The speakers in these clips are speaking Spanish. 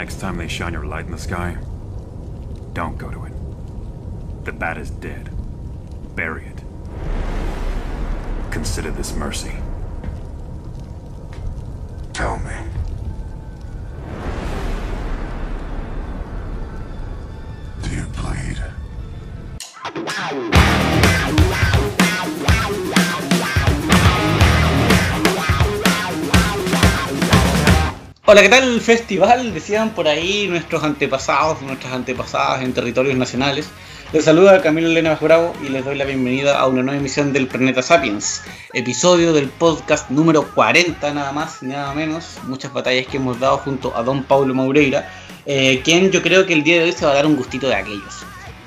Next time they shine your light in the sky, don't go to it. The bat is dead. Bury it. Consider this mercy. Tell me. Hola, ¿qué tal el festival? Decían por ahí nuestros antepasados, nuestras antepasadas en territorios nacionales. Les saluda Camilo Elena Bravo y les doy la bienvenida a una nueva emisión del Planeta Sapiens, episodio del podcast número 40 nada más, nada menos, muchas batallas que hemos dado junto a don Paulo Maureira, eh, quien yo creo que el día de hoy se va a dar un gustito de aquellos.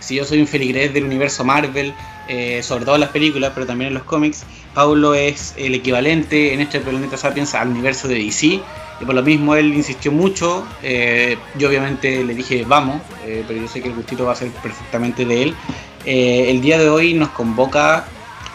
Si yo soy un feligrés del universo Marvel, eh, sobre todo en las películas, pero también en los cómics, Paulo es el equivalente en este Planeta Sapiens al universo de DC, y por lo mismo él insistió mucho. eh, yo obviamente le dije vamos, eh, pero yo sé que el gustito va a ser perfectamente de él. Eh, el día de hoy nos convoca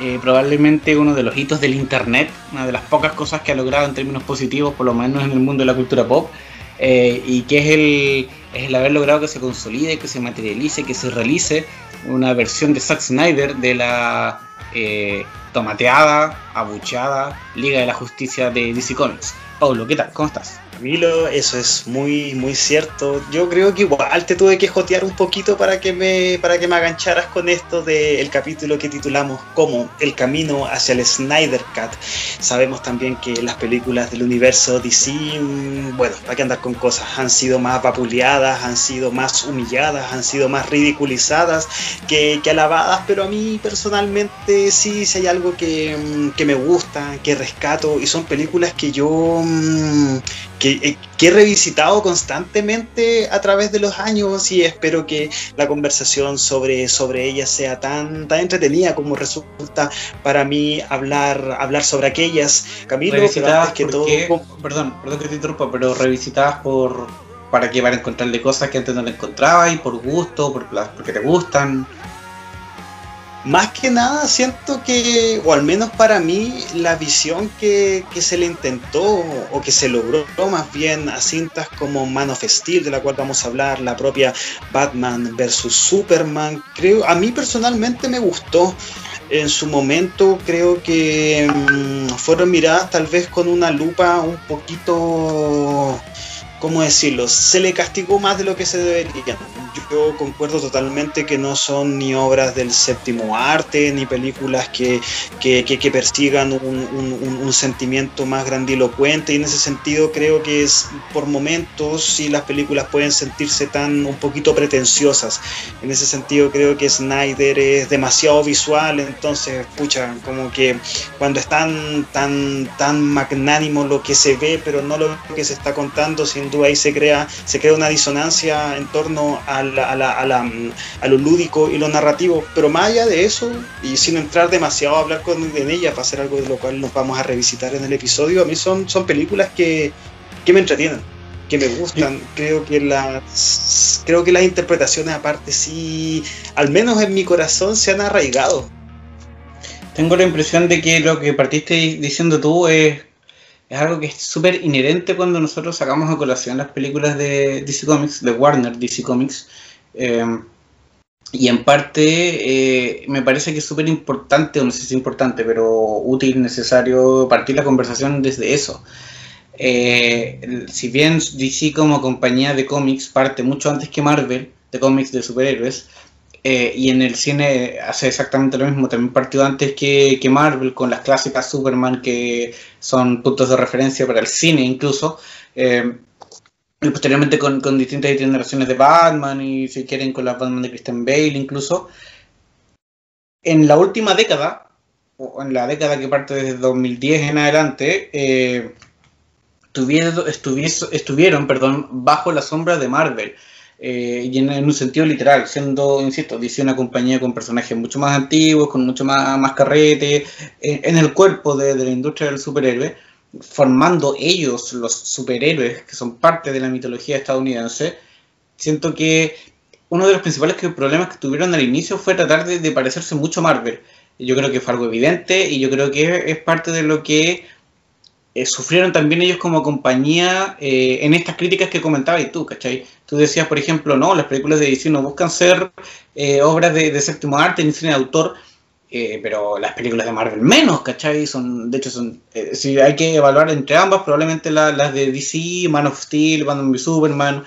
eh, probablemente uno de los hitos del internet, una de las pocas cosas que ha logrado en términos positivos, por lo menos en el mundo de la cultura pop, eh, y que es el, es el haber logrado que se consolide, que se materialice, que se realice una versión de Zack Snyder de la eh, tomateada, abucheada Liga de la Justicia de DC Comics. Paulo, ¿qué tal? ¿Cómo estás? Camilo, eso es muy, muy cierto. Yo creo que igual te tuve que jotear un poquito para que me, para que me agancharas con esto del capítulo que titulamos como El camino hacia el Snyder Cut. Sabemos también que las películas del universo DC, mm, bueno, para qué andar con cosas, han sido más vapuleadas, han sido más humilladas, han sido más ridiculizadas que, que alabadas, pero a mí personalmente sí, si hay algo que, mm, que me gusta, que rescato, y son películas que yo mm, que, eh, que he revisitado constantemente a través de los años y espero que la conversación sobre, sobre ellas sea tan, tan entretenida como resulta para mí hablar, hablar sobre aquellas. Camilo, que todo, perdón, perdón que te interrumpa, pero revisitadas por para que para encontrarle cosas que antes no le encontrabas y por gusto, por, porque te gustan. Más que nada siento que, o al menos para mí, la visión que, que se le intentó o que se logró más bien a cintas como Man of Steel, de la cual vamos a hablar, la propia Batman versus Superman, creo, a mí personalmente me gustó. En su momento creo que mm, fueron miradas tal vez con una lupa un poquito ¿cómo decirlo? Se le castigó más de lo que se debería. Yo concuerdo totalmente que no son ni obras del séptimo arte, ni películas que, que, que- que persigan un, un- un- sentimiento más grandilocuente, y en ese sentido creo que es por momentos sí las películas pueden sentirse tan un poquito pretenciosas. En ese sentido creo que Snyder es demasiado visual, entonces, pucha, como que cuando es tan, tan, tan magnánimo lo que se ve, pero no lo que se está contando, sin duda ahí se crea, se crea una disonancia en torno a, la- a, la- a la- a lo lúdico y lo narrativo. Pero más allá de eso, y sin entrar demasiado a hablar con, en ella, para hacer algo de lo cual nos vamos a revisitar en el episodio, a mí son, son películas que, que me entretienen. que me gustan, creo que las creo que las interpretaciones aparte sí, al menos en mi corazón se han arraigado. Tengo la impresión de que lo que partiste diciendo tú es, es algo que es súper inherente cuando nosotros sacamos a colación las películas de DC Comics, de Warner DC Comics. Eh, y en parte eh, me parece que es súper importante, o no sé si es importante, pero útil, necesario partir la conversación desde eso. Eh, si bien DC como compañía de cómics parte mucho antes que Marvel, de cómics de superhéroes, eh, y en el cine hace exactamente lo mismo, también partió antes que, que Marvel con las clásicas Superman que son puntos de referencia para el cine incluso. eh, y posteriormente con, con distintas generaciones de Batman y si quieren con las Batman de Christian Bale incluso. En la última década, o en la década que parte desde 2010 en adelante, eh, tuvieron, estuvies- estuvieron perdón, bajo la sombra de Marvel. Eh, y en, un sentido literal, siendo, insisto, DC una compañía con personajes mucho más antiguos, con mucho más, más carrete, en, en el cuerpo de, la industria del superhéroe, formando ellos los superhéroes que son parte de la mitología estadounidense, siento que uno de los principales problemas que tuvieron al inicio fue tratar de, de parecerse mucho a Marvel. Yo creo que fue algo evidente y yo creo que es parte de lo que eh, sufrieron también ellos como compañía eh, en estas críticas que comentabas y tú, ¿cachai? Tú decías, por ejemplo, no, las películas de DC no buscan ser eh, obras de, séptimo arte ni cine de autor, pero las películas de Marvel menos, ¿cachai? Son, de hecho, son, si hay que evaluar entre ambas, probablemente las de DC, Man of Steel, Batman v Superman,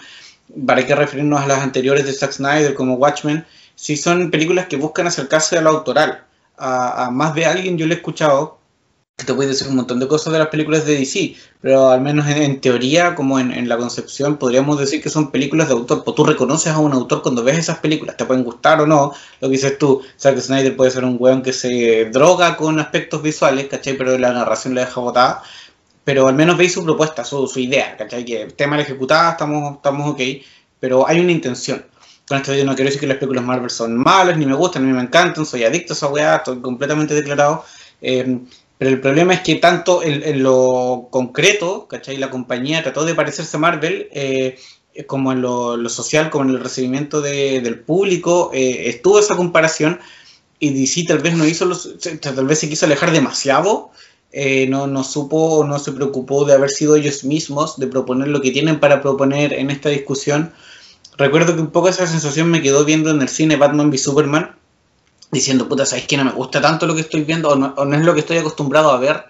para qué referirnos a las anteriores de Zack Snyder como Watchmen, si son películas que buscan acercarse a lo autoral. A, a más de alguien yo le he escuchado te puede decir un montón de cosas de las películas de DC, pero al menos en, teoría, como en, la concepción, podríamos decir que son películas de autor. Pues tú reconoces a un autor cuando ves esas películas, te pueden gustar o no, lo que dices tú, Zack Snyder puede ser un weón que se droga con aspectos visuales, ¿cachai? Pero la narración la deja botada, pero al menos veis su propuesta, su, su idea, ¿cachai? Que tema mal ejecutada, estamos, estamos ok, pero hay una intención. Con esto yo no quiero decir que las películas Marvel son malas, ni me gustan, ni me encantan, soy adicto a esa weá, estoy completamente declarado. Eh, pero el problema es que tanto en, lo concreto, ¿cachai? La compañía trató de parecerse a Marvel, eh, como en lo, social, como en el recibimiento del público, eh, estuvo esa comparación y DC tal vez no hizo, los, tal vez se quiso alejar demasiado, eh, no, no supo, no se preocupó de haber sido ellos mismos, de proponer lo que tienen para proponer en esta discusión. Recuerdo que un poco esa sensación me quedó viendo en el cine Batman v Superman, diciendo, puta, ¿sabes que no me gusta tanto lo que estoy viendo o no, es lo que estoy acostumbrado a ver?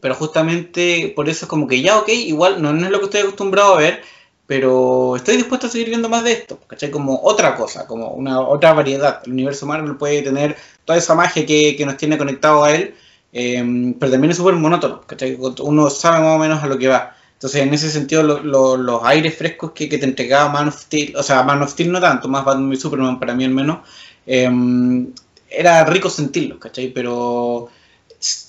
Pero justamente por eso es como que ya, ok, igual no, es lo que estoy acostumbrado a ver, pero estoy dispuesto a seguir viendo más de esto, ¿cachai? Como otra cosa, como una otra variedad. El universo Marvel puede tener toda esa magia que, nos tiene conectado a él, em, pero también es súper monótono, ¿cachai? Uno sabe más o menos a lo que va. Entonces, en ese sentido, los aires frescos que, que, te entregaba Man of Steel, o sea, Man of Steel no tanto, más Batman y Superman para mí al menos, eh, era rico sentirlo, ¿cachai? Pero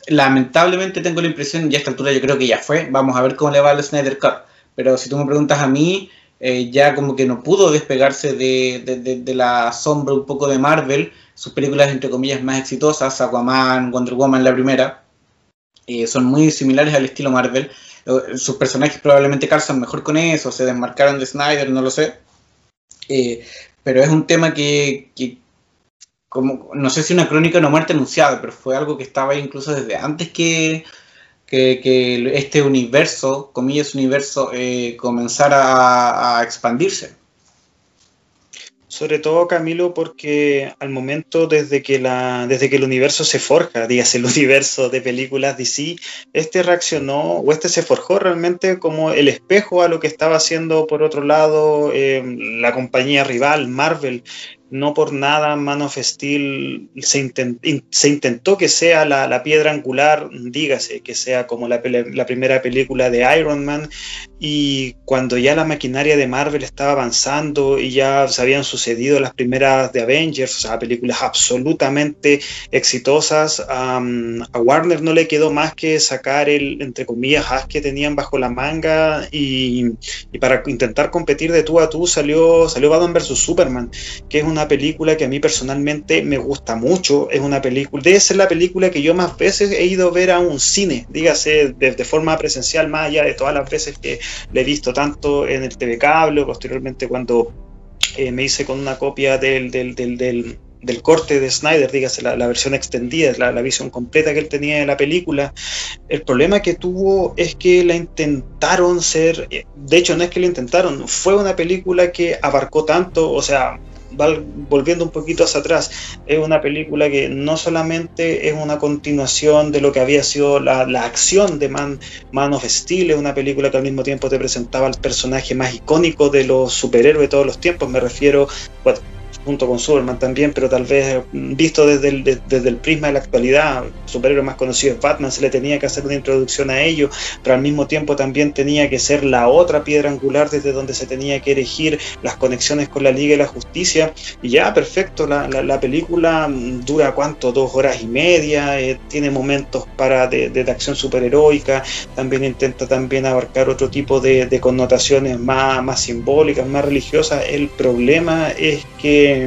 lamentablemente tengo la impresión, ya a esta altura yo creo que ya fue, vamos a ver cómo le va al Snyder Cut, pero si tú me preguntas a mí, eh, ya como que no pudo despegarse de, la sombra un poco de Marvel, sus películas entre comillas más exitosas, Aquaman, Wonder Woman la primera, eh, son muy similares al estilo Marvel, eh, sus personajes probablemente calzan mejor con eso, se desmarcaron de Snyder, no lo sé, pero es un tema que, como, no sé si una crónica de una muerte anunciada, pero fue algo que estaba incluso desde antes que, que, este universo, comillas universo, eh, comenzara a, expandirse. Sobre todo, Camilo, porque al momento desde que, la, desde que el universo se forja, dígase el universo de películas DC, este reaccionó o este se forjó realmente como el espejo a lo que estaba haciendo por otro lado eh, la compañía rival, Marvel, no por nada Man of Steel se, intentó que sea la, piedra angular, dígase, que sea como la, primera película de Iron Man, y cuando ya la maquinaria de Marvel estaba avanzando y ya se habían sucedido las primeras de Avengers, o sea, películas absolutamente exitosas, a Warner no le quedó más que sacar el, entre comillas, as que tenían bajo la manga y, para intentar competir de tú a tú salió, salió Batman vs. Superman, que es una película que a mí personalmente me gusta mucho. Es una película, debe ser la película que yo más veces he ido a ver a un cine, dígase de, forma presencial, más allá de todas las veces que le he visto tanto en el TV Cable, posteriormente cuando eh, me hice con una copia del, del, del, corte de Snyder, dígase la, versión extendida, la, la, visión completa que él tenía de la película. El problema que tuvo es que la intentaron ser, de hecho no es que la intentaron, fue una película que abarcó tanto, o sea, volviendo un poquito hacia atrás, es una película que no solamente es una continuación de lo que había sido la, acción de Man, Man of Steel, es una película que al mismo tiempo te presentaba el personaje más icónico de los superhéroes de todos los tiempos, me refiero, bueno, junto con Superman también, pero tal vez mm, visto desde el, desde el prisma de la actualidad, superhéroe más conocido es Batman, se le tenía que hacer una introducción a ello, pero al mismo tiempo también tenía que ser la otra piedra angular desde donde se tenía que erigir las conexiones con la Liga y la Justicia, y ya, perfecto, la, la, película mm, dura cuánto, dos horas y media, eh, tiene momentos para de, de, acción superheroica, también intenta también abarcar otro tipo de, de connotaciones más, más simbólicas, más religiosas, el problema es que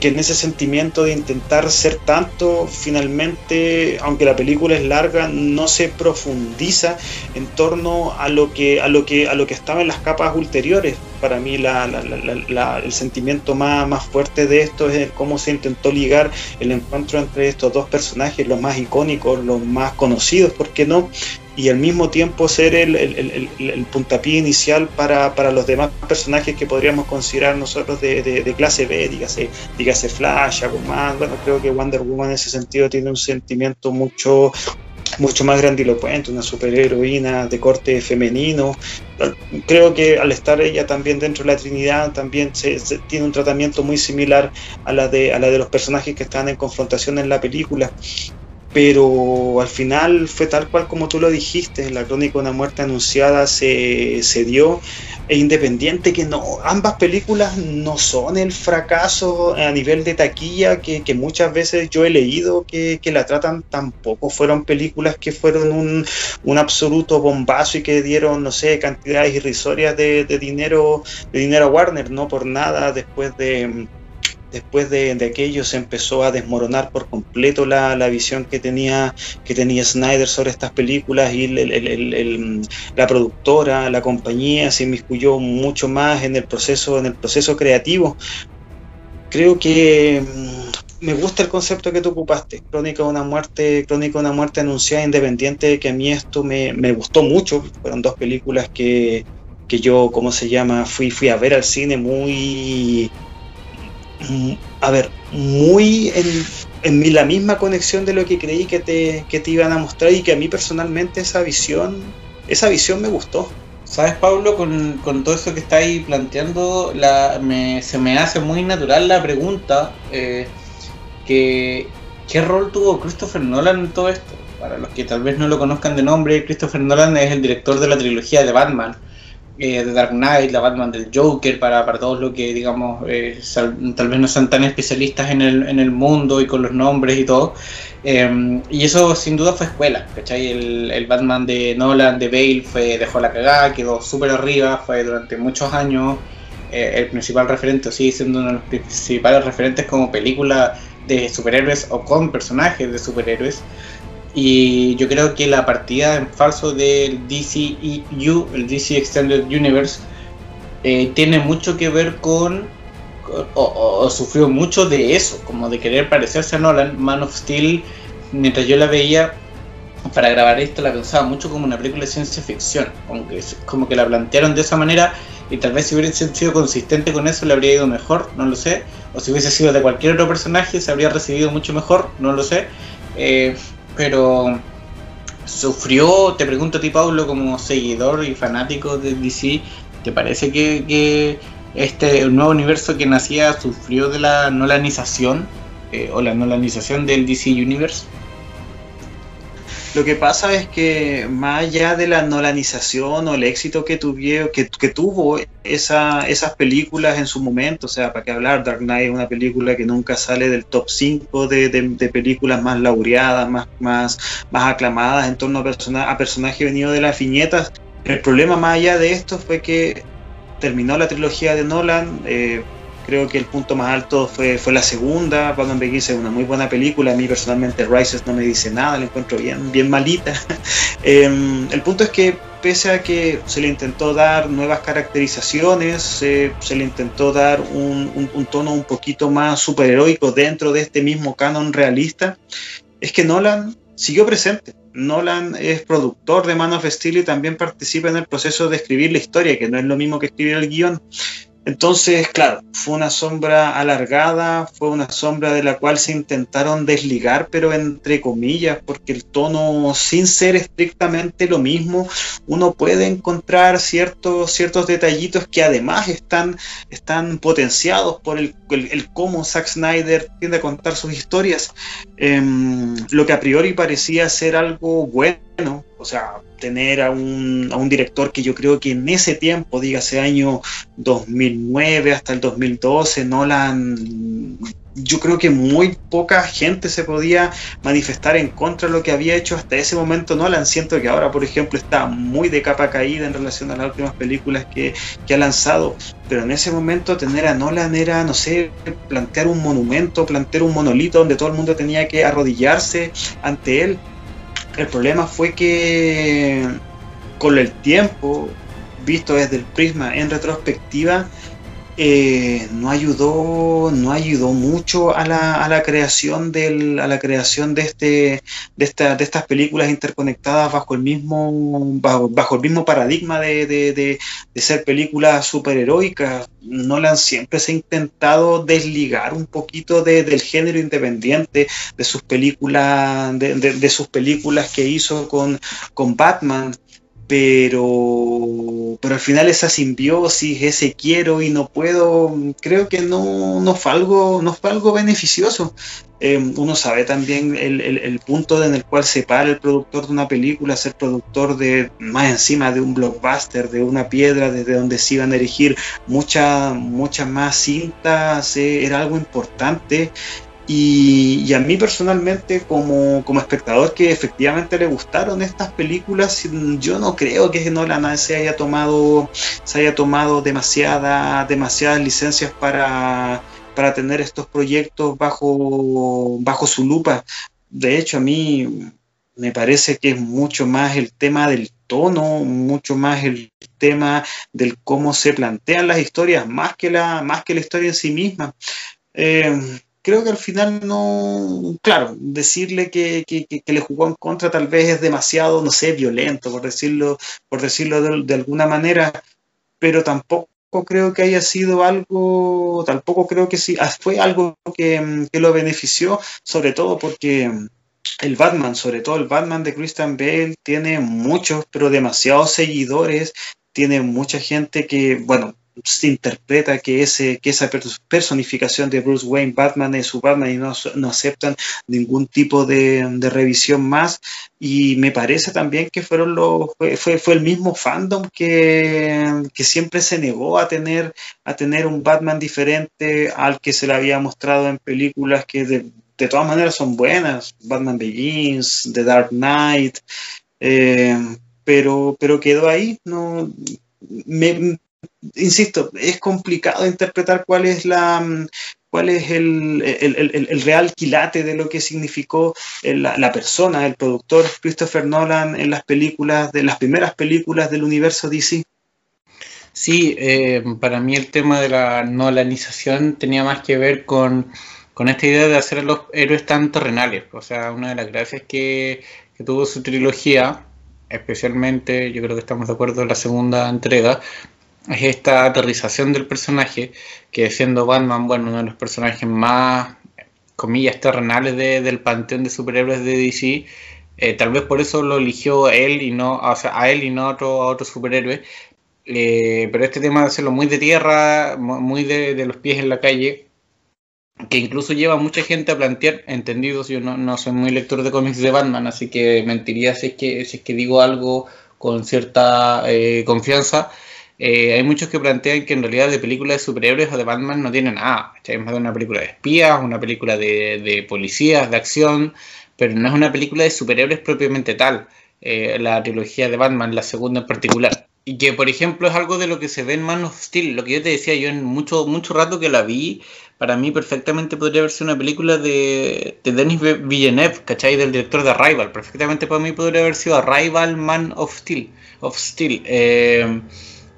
Que, en ese sentimiento de intentar ser tanto, finalmente, aunque la película es larga, no se profundiza en torno a lo que, a lo que, a lo que estaba en las capas ulteriores. Para mí el sentimiento más, más fuerte de esto es cómo se intentó ligar el encuentro entre estos dos personajes, los más icónicos, los más conocidos, ¿por qué no? Y al mismo tiempo ser el, el, el, puntapié inicial para, para, los demás personajes que podríamos considerar nosotros de, de, clase B, dígase, dígase Flash, Aquaman, bueno, creo que Wonder Woman en ese sentido tiene un sentimiento mucho mucho más grandilocuente, una superheroína de corte femenino. Creo que al estar ella también dentro de la Trinidad, también se, tiene un tratamiento muy similar a la, de, a la de los personajes que están en confrontación en la película pero al final fue tal cual como tú lo dijiste, la crónica de una muerte anunciada se, se dio, e independiente que no, ambas películas no son el fracaso a nivel de taquilla que, que muchas veces yo he leído que, que, la tratan, tampoco fueron películas que fueron un, un, absoluto bombazo y que dieron, no sé, cantidades irrisorias de, de dinero, de dinero a Warner, no por nada después de después de, aquello se empezó a desmoronar por completo la, visión que tenía, que tenía Snyder sobre estas películas y la productora, la compañía se inmiscuyó mucho más en el proceso, en el proceso creativo. Creo que mm, me gusta el concepto que tú ocupaste, Crónica de una muerte, Crónica de una muerte anunciada independiente, que a mí esto me, me gustó mucho. Fueron dos películas que, que yo, ¿cómo se llama? Fui, fui a ver al cine muy a ver, muy en, la misma conexión de lo que creí que te, te iban a mostrar y que a mí personalmente esa visión, esa visión me gustó. ¿Sabes, Pablo? Con, todo eso que estáis planteando, la, se me hace muy natural la pregunta eh, que, ¿qué rol tuvo Christopher Nolan en todo esto? Para los que tal vez no lo conozcan de nombre, Christopher Nolan es el director de la trilogía de Batman eh, de Dark Knight, la Batman del Joker, para, para todos los que, digamos, eh, tal vez no sean tan especialistas en el, en el mundo y con los nombres y todo. Em, y eso sin duda fue escuela, ¿cachai? El, el, Batman de Nolan, de Bale, fue, dejó la cagada, quedó súper arriba, fue durante muchos años eh, el principal referente, sigue siendo uno de los principales referentes como película de superhéroes o con personajes de superhéroes. Y yo creo que la partida en falso del DCEU, el DC Extended Universe, eh, tiene mucho que ver con, o, sufrió mucho de eso, como de querer parecerse a Nolan. Man of Steel, mientras yo la veía, para grabar esto la pensaba mucho como una película de ciencia ficción, aunque como que la plantearon de esa manera y tal vez si hubiesen sido consistente con eso le habría ido mejor, no lo sé, o si hubiese sido de cualquier otro personaje se habría recibido mucho mejor, no lo sé. Eh, pero sufrió, te pregunto a ti Pablo, como seguidor y fanático de DC, ¿te parece que, este nuevo universo que nacía sufrió de la nolanización eh, o la nolanización del DC Universe? Lo que pasa es que más allá de la nolanización o el éxito que, tuvieron, que, tuvo esa, esas películas en su momento, o sea, para qué hablar, Dark Knight es una película que nunca sale del top 5 de, películas más laureadas, más, más, más aclamadas en torno a, persona, a personajes venidos de las viñetas. El problema más allá de esto fue que terminó la trilogía de Nolan. Eh, Creo que el punto más alto fue, fue la segunda. Batman Begins es una muy buena película. A mí personalmente Rises no me dice nada, la encuentro bien, bien malita. Em, el punto es que pese a que se le intentó dar nuevas caracterizaciones, se le intentó dar un, un, tono un poquito más superheroico dentro de este mismo canon realista, es que Nolan siguió presente. Nolan es productor de Man of Steel y también participa en el proceso de escribir la historia, que no es lo mismo que escribir el guion. Entonces, claro, fue una sombra alargada, fue una sombra de la cual se intentaron desligar, pero entre comillas, porque el tono, sin ser estrictamente lo mismo, uno puede encontrar ciertos, ciertos detallitos que además están, están potenciados por el, cómo Zack Snyder tiende a contar sus historias. Em, lo que a priori parecía ser algo bueno, o sea, tener a un, a un, director que yo creo que en ese tiempo, dígase año 2009 hasta el 2012, Nolan, yo creo que muy poca gente se podía manifestar en contra de lo que había hecho hasta ese momento Nolan. Siento que ahora, por ejemplo, está muy de capa caída en relación a las últimas películas que, que ha lanzado. Pero en ese momento tener a Nolan era, no sé, plantear un monumento, plantear un monolito donde todo el mundo tenía que arrodillarse ante él el problema fue que con el tiempo, visto desde el prisma en retrospectiva, eh, no ayudó no ayudó mucho a la, a la creación del, a la creación de este de, esta, de estas películas interconectadas bajo el mismo bajo, el mismo paradigma de, de, de, ser películas superheroicas. Nolan siempre se ha intentado desligar un poquito del género independiente de sus películas de, sus películas que hizo con, con Batman pero, pero al final esa simbiosis, ese quiero y no puedo, creo que no, no fue algo, no fue algo beneficioso. Em, uno sabe también el, el, punto en el cual se para el productor de una película, ser productor de más encima de un blockbuster, de una piedra desde donde se iban a erigir muchas muchas más cintas, eh, era algo importante y, a mí personalmente, como, espectador que efectivamente le gustaron estas películas, yo no creo que Nolan se haya tomado, se haya tomado demasiada, demasiadas licencias para, para tener estos proyectos bajo, bajo su lupa. De hecho, a mí me parece que es mucho más el tema del tono, mucho más el tema del cómo se plantean las historias, más que la, más que la historia en sí misma. Eh, creo que al final no, claro, decirle que, le jugó en contra tal vez es demasiado, no sé, violento, por decirlo, por decirlo de, alguna manera, pero tampoco creo que haya sido algo, tampoco creo que sí, ah, fue algo que, lo benefició, sobre todo porque el Batman, sobre todo el Batman de Christian Bale, tiene muchos, pero demasiados seguidores, tiene mucha gente que, bueno, se interpreta que, ese, que esa personificación de Bruce Wayne, Batman es su Batman y no, no aceptan ningún tipo de, revisión más. Y me parece también que fueron los, fue, fue, el mismo fandom que, que, siempre se negó a tener, a tener un Batman diferente al que se le había mostrado en películas que de, de todas maneras son buenas, Batman Begins, The Dark Knight, eh, pero, pero quedó ahí, no me, insisto, es complicado interpretar cuál es la cuál es el, el, real quilate de lo que significó la, persona, el productor Christopher Nolan en las películas, de las primeras películas del universo DC. Sí, eh, para mí el tema de la nolanización tenía más que ver con, con esta idea de hacer a los héroes tan terrenales. O sea, una de las gracias que, que tuvo su trilogía, especialmente, yo creo que estamos de acuerdo en la segunda entrega, es esta aterrización del personaje, que siendo Batman, bueno, uno de los personajes más, comillas, terrenales del panteón de superhéroes de DC, eh, tal vez por eso lo eligió él y no, o sea, a él y no a otro, a otro superhéroe. Eh, pero este tema de hacerlo muy de tierra, muy de, los pies en la calle, que incluso lleva a mucha gente a plantear, entendidos, yo no, soy muy lector de cómics de Batman, así que mentiría si es que, si es que digo algo con cierta eh, confianza, eh, hay muchos que plantean que en realidad de películas de superhéroes o de Batman no tienen nada. Es más de una película de espías, una película de, policías, de acción, pero no es una película de superhéroes propiamente tal. Eh, la trilogía de Batman, la segunda en particular. Y que, por ejemplo, es algo de lo que se ve en Man of Steel. Lo que yo te decía, yo en mucho, mucho rato que la vi, para mí perfectamente podría sido una película de, de Denis Villeneuve, ¿cachai? Del director de Arrival. Perfectamente para mí podría haber sido Arrival Man of Steel. Of Steel. Eh,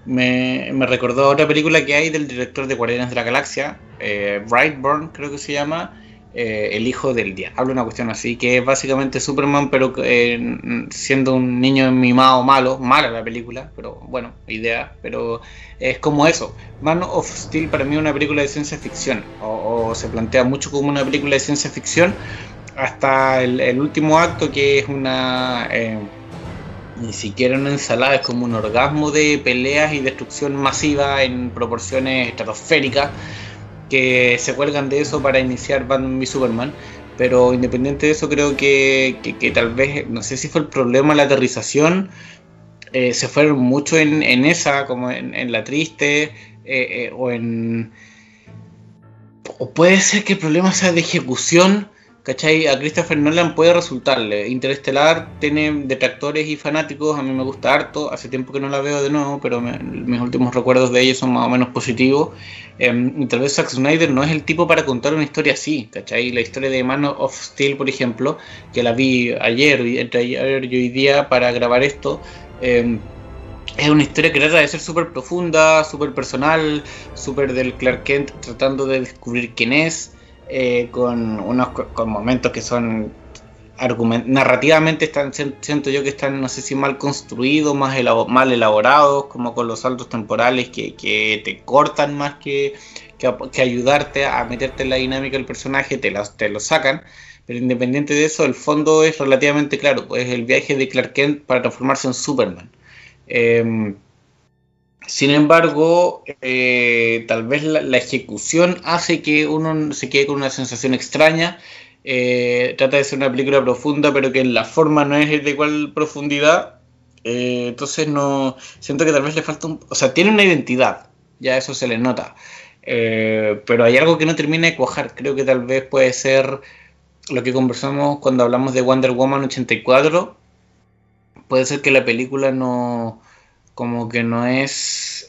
me, recordó otra película que hay del director de Guardianes de la Galaxia, eh, Brightburn creo que se llama, eh, El Hijo del Diablo, una cuestión así, que es básicamente Superman, pero eh, siendo un niño mimado malo, mala la película, pero bueno, idea, pero es como eso. Man of Steel para mí es una película de ciencia ficción, o, se plantea mucho como una película de ciencia ficción, hasta el, el último acto que es una eh, ni siquiera una ensalada, es como un orgasmo de peleas y destrucción masiva en proporciones estratosféricas que se cuelgan de eso para iniciar Batman y Superman. Pero independiente de eso, creo que, tal vez, no sé si fue el problema la aterrización, eh, se fueron mucho en, esa, como en, la triste, eh, eh, o en... O puede ser que el problema sea de ejecución ¿Cachai? A Christopher Nolan puede resultarle. Interestelar tiene detractores y fanáticos, a mí me gusta harto, hace tiempo que no la veo de nuevo, pero mis últimos recuerdos de ella son más o menos positivos. Em, y tal vez Zack Snyder no es el tipo para contar una historia así, ¿cachai? La historia de Man of Steel, por ejemplo, que la vi ayer, entre ayer y hoy día para grabar esto, em, es una historia que trata de ser súper profunda, súper personal, súper del Clark Kent tratando de descubrir quién es, eh, con unos con momentos que son narrativamente están siento yo que están no sé si mal construidos más mal elaborados como con los saltos temporales que, que te cortan más que, que, ayudarte a meterte en la dinámica del personaje te, te lo sacan. Pero independiente de eso el fondo es relativamente claro pues el viaje de Clark Kent para transformarse en Superman. Em, sin embargo, eh, tal vez la, ejecución hace que uno se quede con una sensación extraña eh, trata de ser una película profunda, pero que en la forma no es de igual profundidad. Eh, entonces no siento que tal vez le falta un... O sea, tiene una identidad, ya eso se le nota. Pero hay algo que no termina de cuajar. Creo que tal vez puede ser lo que conversamos cuando hablamos de Wonder Woman 84. Puede ser que la película no... como que no es...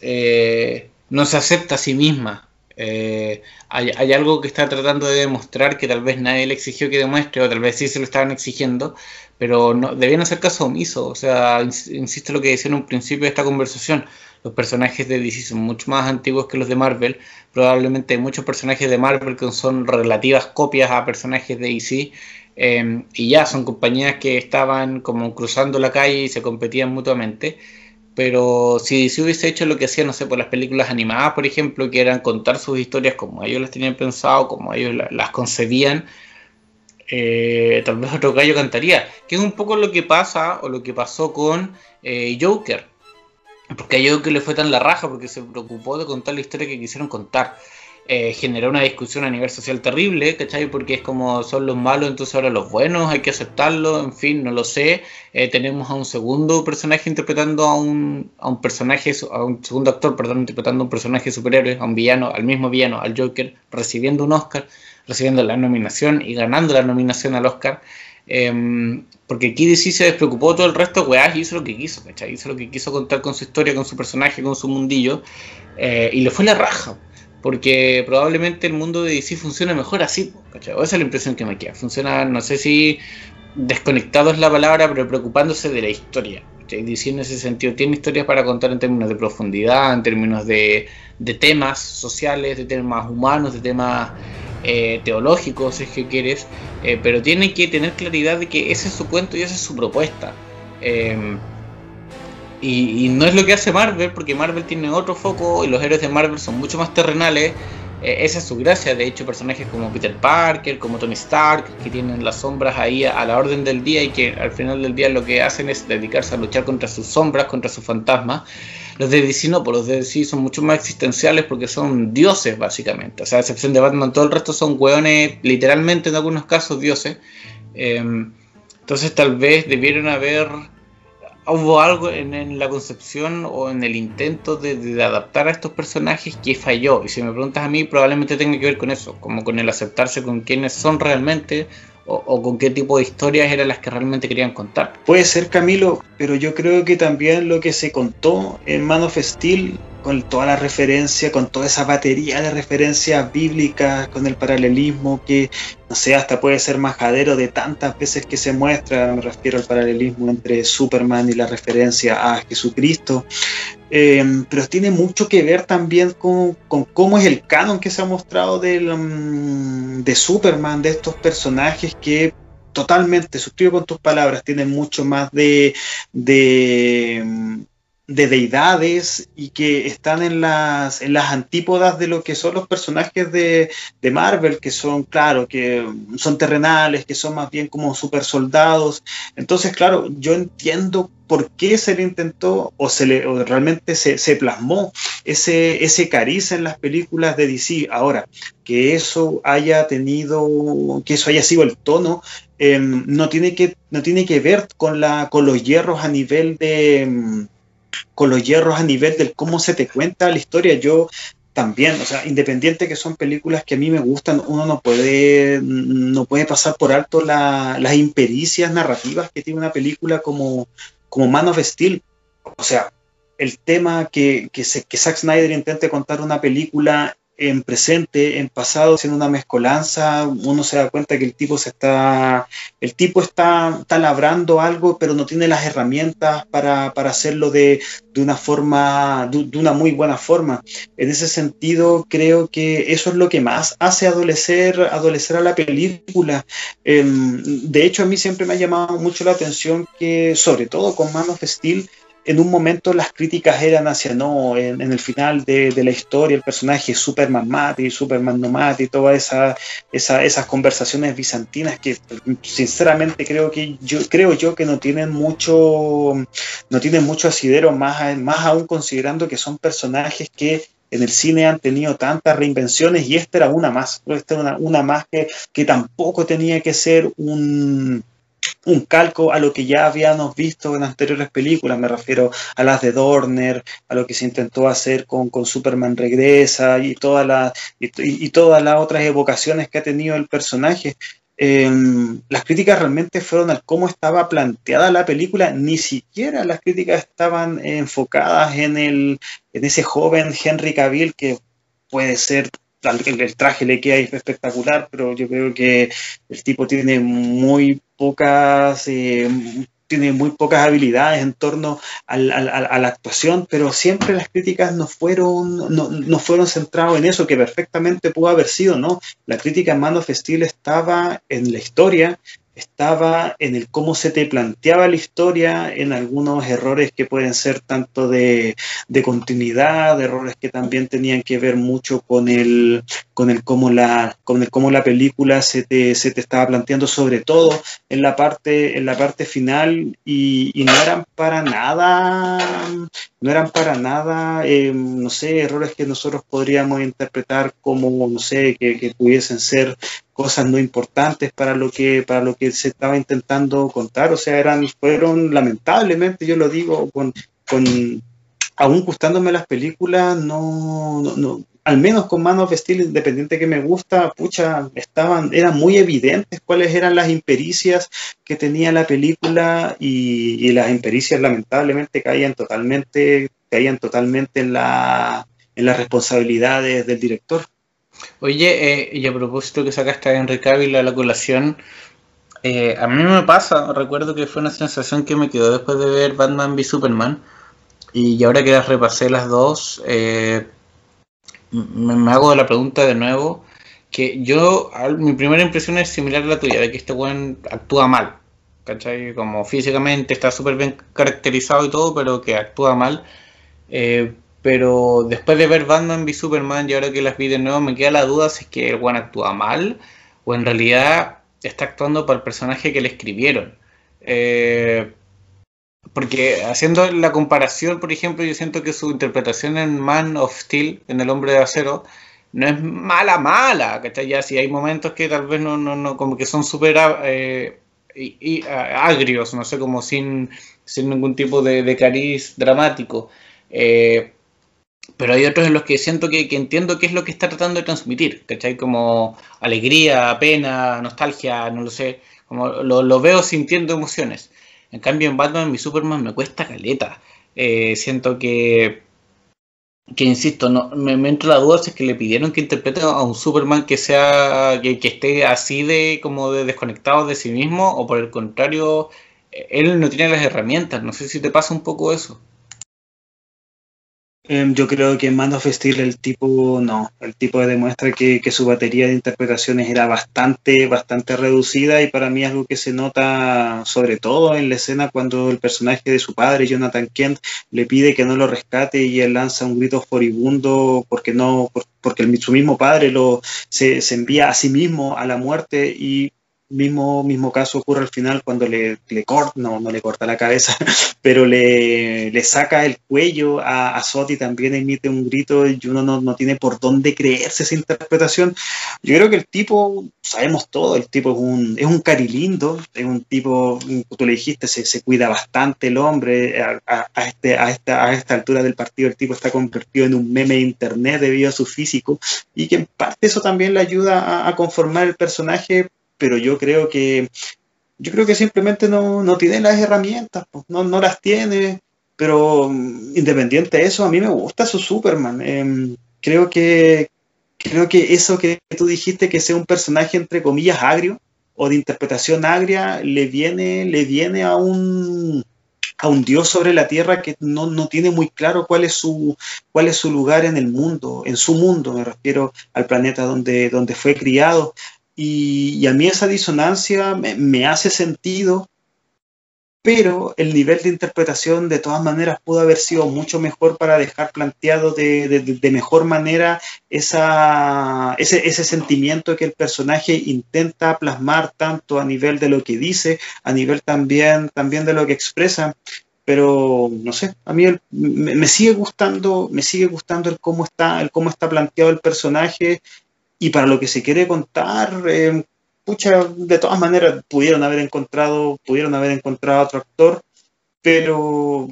no se acepta a sí misma. Eh, hay, algo que está tratando de demostrar que tal vez nadie le exigió que demuestre, o tal vez sí se lo estaban exigiendo, pero no, debían hacer caso omiso. O sea, insisto lo que decía en un principio de esta conversación. Los personajes de DC son mucho más antiguos que los de Marvel. Probablemente hay muchos personajes de Marvel que son relativas copias a personajes de DC. Eh, y ya son compañías que estaban como cruzando la calle y se competían mutuamente. Pero si se hubiese hecho lo que hacían, no sé, por las películas animadas, por ejemplo, que eran contar sus historias como ellos las tenían pensado, como ellos las concebían, eh, tal vez otro gallo cantaría. Que es un poco lo que pasa o lo que pasó con eh, Joker. Porque a Joker le fue tan la raja porque se preocupó de contar la historia que quisieron contar. Eh, generó una discusión a nivel social terrible, ¿cachai? Porque es como son los malos, entonces ahora los buenos, hay que aceptarlo, en fin, no lo sé. Eh, tenemos a un segundo personaje interpretando a un, a un personaje, a un segundo actor, perdón, interpretando a un personaje superhéroe, a un villano, al mismo villano, al Joker, recibiendo un Oscar, recibiendo la nominación y ganando la nominación al Oscar. Em, porque aquí DC se despreocupó todo el resto, weá, hizo lo que quiso, ¿cachai? Hizo lo que quiso contar con su historia, con su personaje, con su mundillo, eh, y le fue la raja porque probablemente el mundo de DC funciona mejor así, ¿cachai? esa es la impresión que me queda. Funciona, no sé si desconectado es la palabra, pero preocupándose de la historia. DC en ese sentido tiene historias para contar en términos de profundidad, en términos de, temas sociales, de temas humanos, de temas eh, teológicos, es que quieres, eh, pero tiene que tener claridad de que ese es su cuento y esa es su propuesta. Eh, y, no es lo que hace Marvel, porque Marvel tiene otro foco y los héroes de Marvel son mucho más terrenales. Eh, esa es su gracia. De hecho, personajes como Peter Parker, como Tony Stark, que tienen las sombras ahí a, la orden del día y que al final del día lo que hacen es dedicarse a luchar contra sus sombras, contra sus fantasmas. Los de DC no, pues los de DC son mucho más existenciales porque son dioses, básicamente. O sea, a excepción de Batman, todo el resto son hueones, literalmente en algunos casos, dioses. Em, entonces, tal vez debieron haber hubo algo en, la concepción o en el intento de, adaptar a estos personajes que falló. Y si me preguntas a mí, probablemente tenga que ver con eso, como con el aceptarse con quienes son realmente o, con qué tipo de historias eran las que realmente querían contar. Puede ser, Camilo, pero yo creo que también lo que se contó en Man of Steel con toda la referencia, con toda esa batería de referencias bíblicas, con el paralelismo que, no sé, hasta puede ser majadero de tantas veces que se muestra, me refiero al paralelismo entre Superman y la referencia a Jesucristo, eh, pero tiene mucho que ver también con, cómo es el canon que se ha mostrado mm, de Superman, de estos personajes que totalmente, suscribo con tus palabras, tienen mucho más de, de de deidades y que están en las, en las antípodas de lo que son los personajes de, de, Marvel, que son, claro, que son terrenales, que son más bien como super soldados. Entonces, claro, yo entiendo por qué se le intentó o, se le, realmente se, se, plasmó ese, ese cariz en las películas de DC. Ahora, que eso haya tenido, que eso haya sido el tono, em, no, tiene que, no tiene que ver con, la, con los hierros a nivel de em, con los hierros a nivel del cómo se te cuenta la historia. Yo también, o sea, independiente que son películas que a mí me gustan, uno no puede, no puede pasar por alto las impericias narrativas que tiene una película como, como Man of Steel. O sea, el tema que, que, que Zack Snyder intente contar una película en presente, en pasado, haciendo una mezcolanza, uno se da cuenta que el tipo se está, el tipo está, está labrando algo, pero no tiene las herramientas para, hacerlo de, una forma, de, una muy buena forma. En ese sentido, creo que eso es lo que más hace adolecer, adolecer a la película. Em, de hecho, a mí siempre me ha llamado mucho la atención que, sobre todo con Man of Steel, en un momento las críticas eran hacia no, en, el final de, la historia el personaje Superman mate, Superman no mate, y todas esa, esas conversaciones bizantinas que sinceramente creo que yo creo yo que no tienen mucho no tienen mucho asidero más, más aún considerando que son personajes que en el cine han tenido tantas reinvenciones y esta era una más, esta era una, una más que, que tampoco tenía que ser un, un calco a lo que ya habíamos visto en anteriores películas, me refiero a las de Dorner, a lo que se intentó hacer con, con Superman Regresa y, todas las y, todas las otras evocaciones que ha tenido el personaje. Em, las críticas realmente fueron al cómo estaba planteada la película, ni siquiera las críticas estaban enfocadas en, el, en ese joven Henry Cavill que puede ser el, traje le queda espectacular, pero yo creo que el tipo tiene muy pocas, eh, tiene muy pocas habilidades en torno a la actuación, pero siempre las críticas no fueron, no, fueron centradas en eso, que perfectamente pudo haber sido, ¿no? La crítica en Man of Steel estaba en la historia, estaba en el cómo se te planteaba la historia, en algunos errores que pueden ser tanto de, continuidad, errores que también tenían que ver mucho con el, con el cómo la, con el cómo la película se te, se te estaba planteando, sobre todo en la parte, en la parte final, y, no eran para nada, no eran para nada, eh, no sé, errores que nosotros podríamos interpretar como, no sé, que, pudiesen ser cosas no importantes para lo que para lo que se estaba intentando contar. O sea eran fueron lamentablemente yo lo digo con, con aún gustándome las películas no, no, al menos con Man of Steel independiente que me gusta pucha estaban eran muy evidentes cuáles eran las impericias que tenía la película y, las impericias lamentablemente caían totalmente caían totalmente en la en las responsabilidades del director. Oye, eh, y a propósito que sacaste a Henry Cavill a la colación, eh, a mí me pasa, recuerdo que fue una sensación que me quedó después de ver Batman v Superman, y ahora que las repasé las dos, eh, me, hago la pregunta de nuevo, que yo, mi primera impresión es similar a la tuya, de que este buen actúa mal, ¿cachai? Como físicamente está súper bien caracterizado y todo, pero que actúa mal. Eh, pero después de ver Batman v Superman y ahora que las vi de nuevo, me queda la duda si es que el Juan actúa mal o en realidad está actuando para el personaje que le escribieron. Eh, porque haciendo la comparación, por ejemplo, yo siento que su interpretación en Man of Steel, en El Hombre de Acero, no es mala, mala, ¿cachai? Ya si hay momentos que tal vez no, no, no como que son súper eh, y, agrios, no sé, como sin, sin ningún tipo de, cariz dramático. Eh, pero hay otros en los que siento que, entiendo qué es lo que está tratando de transmitir, ¿cachai? Como alegría, pena, nostalgia, no lo sé, como lo, veo sintiendo emociones. En cambio en Batman mi Superman me cuesta caleta. Eh, siento que, que insisto, no, me, me entra la duda si es que le pidieron que interprete a un Superman que sea, que, que esté así de como de desconectado de sí mismo, o por el contrario, él no tiene las herramientas. No sé si te pasa un poco eso. Em, yo creo que en Man el tipo no, el tipo demuestra que, su batería de interpretaciones era bastante, bastante reducida y para mí es algo que se nota sobre todo en la escena cuando el personaje de su padre, Jonathan Kent, le pide que no lo rescate y él lanza un grito furibundo porque no, porque el, su mismo padre lo, se envía a sí mismo a la muerte y Mismo, mismo caso ocurre al final cuando le, le corta, no, no le corta la cabeza, pero le, le saca el cuello a, a Soti, también emite un grito y uno no, no, tiene por dónde creerse esa interpretación. Yo creo que el tipo, sabemos todo, el tipo es un, es un carilindo, es un tipo, tú le dijiste, se, se cuida bastante el hombre, a, a, este, a, esta, a esta altura del partido el tipo está convertido en un meme de internet debido a su físico y que en parte eso también le ayuda a conformar el personaje pero yo creo que yo creo que simplemente no, no tiene las herramientas, no, no, las tiene, pero mm, independiente de eso, a mí me gusta su Superman. Em, creo que, creo que eso que tú dijiste, que sea un personaje entre comillas agrio o de interpretación agria, le viene, le viene a un a un Dios sobre la tierra que no, no, tiene muy claro cuál es, su, cuál es su lugar en el mundo, en su mundo, me refiero al planeta donde, donde fue criado. Y, a mí esa disonancia me, hace sentido pero el nivel de interpretación de todas maneras pudo haber sido mucho mejor para dejar planteado de, de, mejor manera esa, ese, ese, sentimiento que el personaje intenta plasmar tanto a nivel de lo que dice, a nivel también, también de lo que expresa. Pero no sé, a mí me, me, sigue gustando, me sigue gustando el cómo está, el cómo está planteado el personaje y para lo que se quiere contar, eh, pucha, de todas maneras pudieron haber encontrado, pudieron haber encontrado otro actor, pero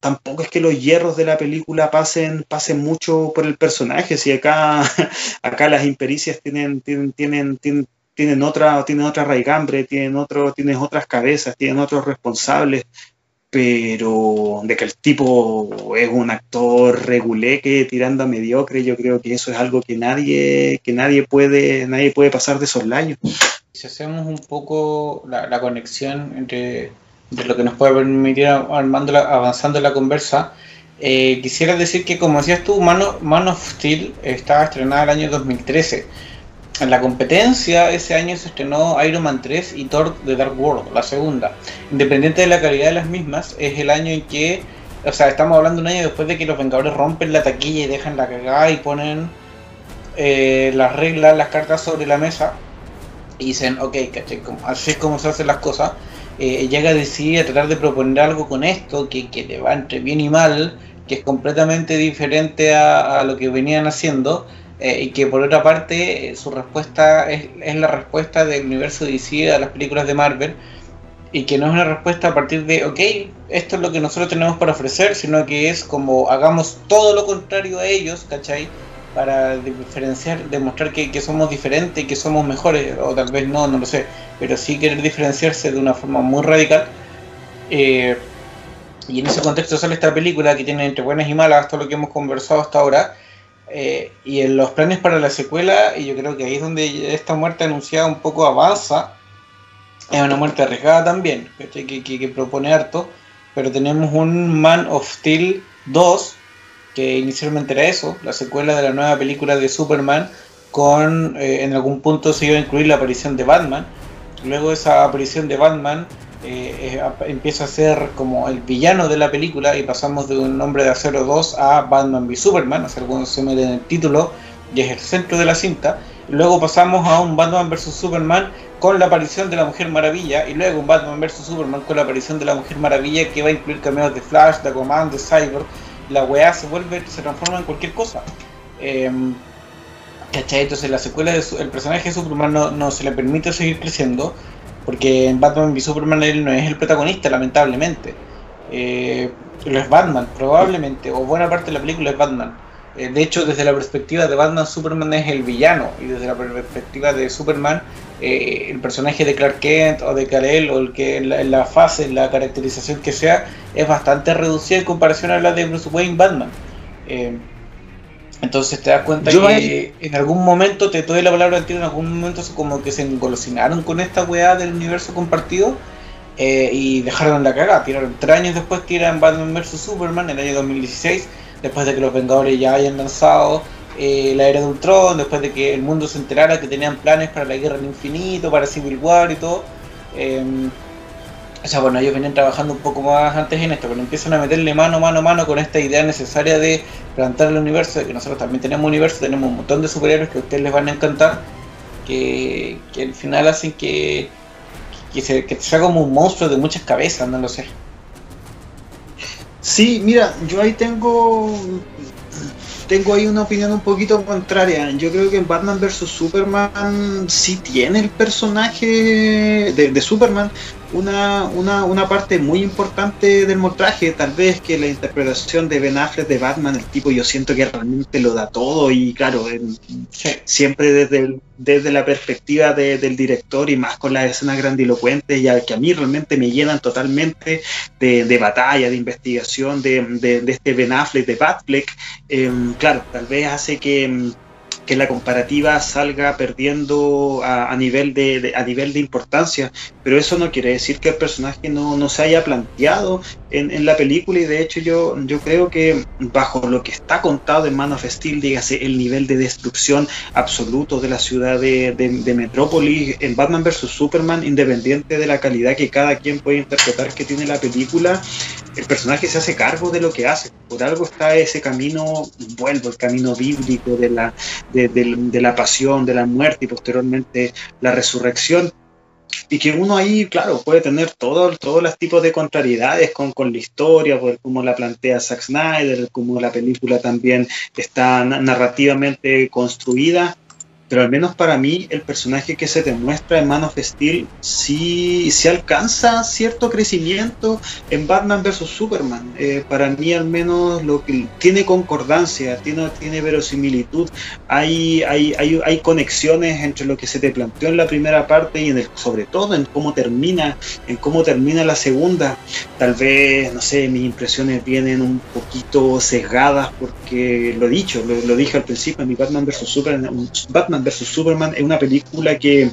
tampoco es que los hierros de la película pasen, pasen mucho por el personaje, si acá, acá las impericias tienen, tienen, tienen, tienen, tienen otra, tienen otra raigambre, tienen otro, tienen otras cabezas, tienen otros responsables, pero de que el tipo es un actor reguleque tirando a mediocre, yo creo que eso es algo que nadie, que nadie puede, nadie puede pasar de soslayo. Si hacemos un poco la, conexión entre, entre, lo que nos puede permitir armando la, avanzando la conversa, eh, quisiera decir que como decías tú, Man of, Man of Steel estaba estrenada el año 2013 en la competencia ese año se estrenó Iron Man 3 y Thor The Dark World, la segunda. Independiente de la calidad de las mismas, es el año en que, o sea, estamos hablando un año después de que los Vengadores rompen la taquilla y dejan la cagada y ponen eh, las reglas, las cartas sobre la mesa y dicen, ok, caché, así es como se hacen las cosas. Eh, llega a decidir a tratar de proponer algo con esto que, que le va entre bien y mal, que es completamente diferente a, a lo que venían haciendo eh, y que por otra parte su respuesta es, es, la respuesta del universo DC a las películas de Marvel y que no es una respuesta a partir de, ok, esto es lo que nosotros tenemos para ofrecer, sino que es como hagamos todo lo contrario a ellos, ¿cachai? Para diferenciar, demostrar que, que somos diferentes y que somos mejores, o tal vez no, no lo sé, pero sí querer diferenciarse de una forma muy radical. Eh, y en ese contexto sale esta película que tiene entre buenas y malas todo lo que hemos conversado hasta ahora, eh, y en los planes para la secuela, y yo creo que ahí es donde esta muerte anunciada un poco avanza, es una muerte arriesgada también, que, propone harto, pero tenemos un Man of Steel 2, que inicialmente era eso, la secuela de la nueva película de Superman, con eh, en algún punto se iba a incluir la aparición de Batman, luego esa aparición de Batman eh, empieza a ser como el villano de la película y pasamos de un nombre de acero 2 a Batman v Superman, hacer algunos se en el título y es el centro de la cinta. Luego pasamos a un Batman vs Superman con la aparición de la Mujer Maravilla y luego un Batman vs Superman con la aparición de la Mujer Maravilla que va a incluir cameos de Flash, de Aquaman, de Cyber. La weá se vuelve, se transforma en cualquier cosa. Eh, ¿Cachai? Entonces la secuela del de personaje de Superman no se le permite seguir creciendo porque en Batman v Superman él no es el protagonista, lamentablemente. Eh, lo es Batman, probablemente, o buena parte de la película es Batman. Eh, de hecho, desde la perspectiva de Batman, Superman es el villano, y desde la perspectiva de Superman, eh, el personaje de Clark Kent o de Kal-El, o el que en la, en la, fase, en la caracterización que sea, es bastante reducida en comparación a la de Bruce Wayne Batman. Entonces te das cuenta Yo que en algún momento, te doy la palabra al en algún momento como que se engolosinaron con esta weá del universo compartido eh, y dejaron la cagada. Tiraron tres años después, tiran Batman vs Superman en el año 2016, después de que los Vengadores ya hayan lanzado eh, la era de Ultron, después de que el mundo se enterara que tenían planes para la guerra del infinito, para Civil War y todo. Eh, o sea, bueno, ellos venían trabajando un poco más antes en esto, pero empiezan a meterle mano, mano, mano con esta idea necesaria de plantar el universo, de que nosotros también tenemos universo, tenemos un montón de superhéroes que a ustedes les van a encantar, que, que al final hacen que, que, se, que sea como un monstruo de muchas cabezas, no lo sé. Sí, mira, yo ahí tengo tengo ahí una opinión un poquito contraria. Yo creo que en Batman vs Superman sí tiene el personaje de, de Superman una, una, una, parte muy importante del montaje, tal vez que la interpretación de Ben Affleck de Batman, el tipo yo siento que realmente lo da todo y claro, siempre desde, el, desde la perspectiva de, del director y más con las escenas grandilocuentes ya que a mí realmente me llenan totalmente de, de batalla, de investigación de, de, este Ben Affleck, de Batfleck, eh, claro, tal vez hace que que la comparativa salga perdiendo a, nivel de, a nivel de importancia, pero eso no quiere decir que el personaje no, no se haya planteado en, en, la película y de hecho yo, yo creo que bajo lo que está contado en Man of Steel, dígase el nivel de destrucción absoluto de la ciudad de, de, Metrópolis en Batman vs. Superman, independiente de la calidad que cada quien puede interpretar que tiene la película, el personaje se hace cargo de lo que hace. Por algo está ese camino, vuelvo, el camino bíblico de la, de, la pasión, de la muerte y posteriormente la resurrección y que uno ahí, claro, puede tener todos todo los tipos de contrariedades con, con la historia, por cómo la plantea Zack Snyder, cómo la película también está narrativamente construida, pero al menos para mí el personaje que se demuestra en Man of Steel sí, sí alcanza cierto crecimiento en Batman vs. Superman. Eh, para mí al menos lo que tiene concordancia, tiene, tiene verosimilitud, hay, hay, hay, hay, conexiones entre lo que se te planteó en la primera parte y en el, sobre todo en cómo termina, en cómo termina la segunda. Tal vez, no sé, mis impresiones vienen un poquito sesgadas porque lo he dicho, lo, lo dije al principio, mi Batman vs. Superman, Batman vs. Superman es una película que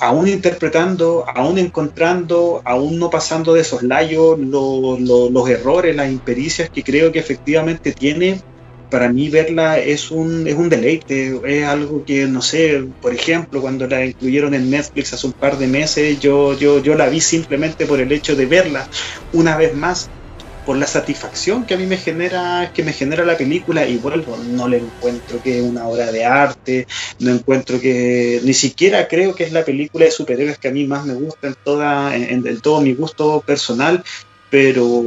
aún interpretando, aún encontrando, aún no pasando de esos layos los errores, las impericias que creo que efectivamente tiene, para mí verla es un, es un deleite, es algo que, no sé, por ejemplo, cuando la incluyeron en Netflix hace un par de meses, yo, yo, yo la vi simplemente por el hecho de verla una vez más por la satisfacción que a mí me genera que me genera la película y vuelvo no le encuentro que es una obra de arte no encuentro que ni siquiera creo que es la película de superhéroes que a mí más me gusta en toda en, todo mi gusto personal pero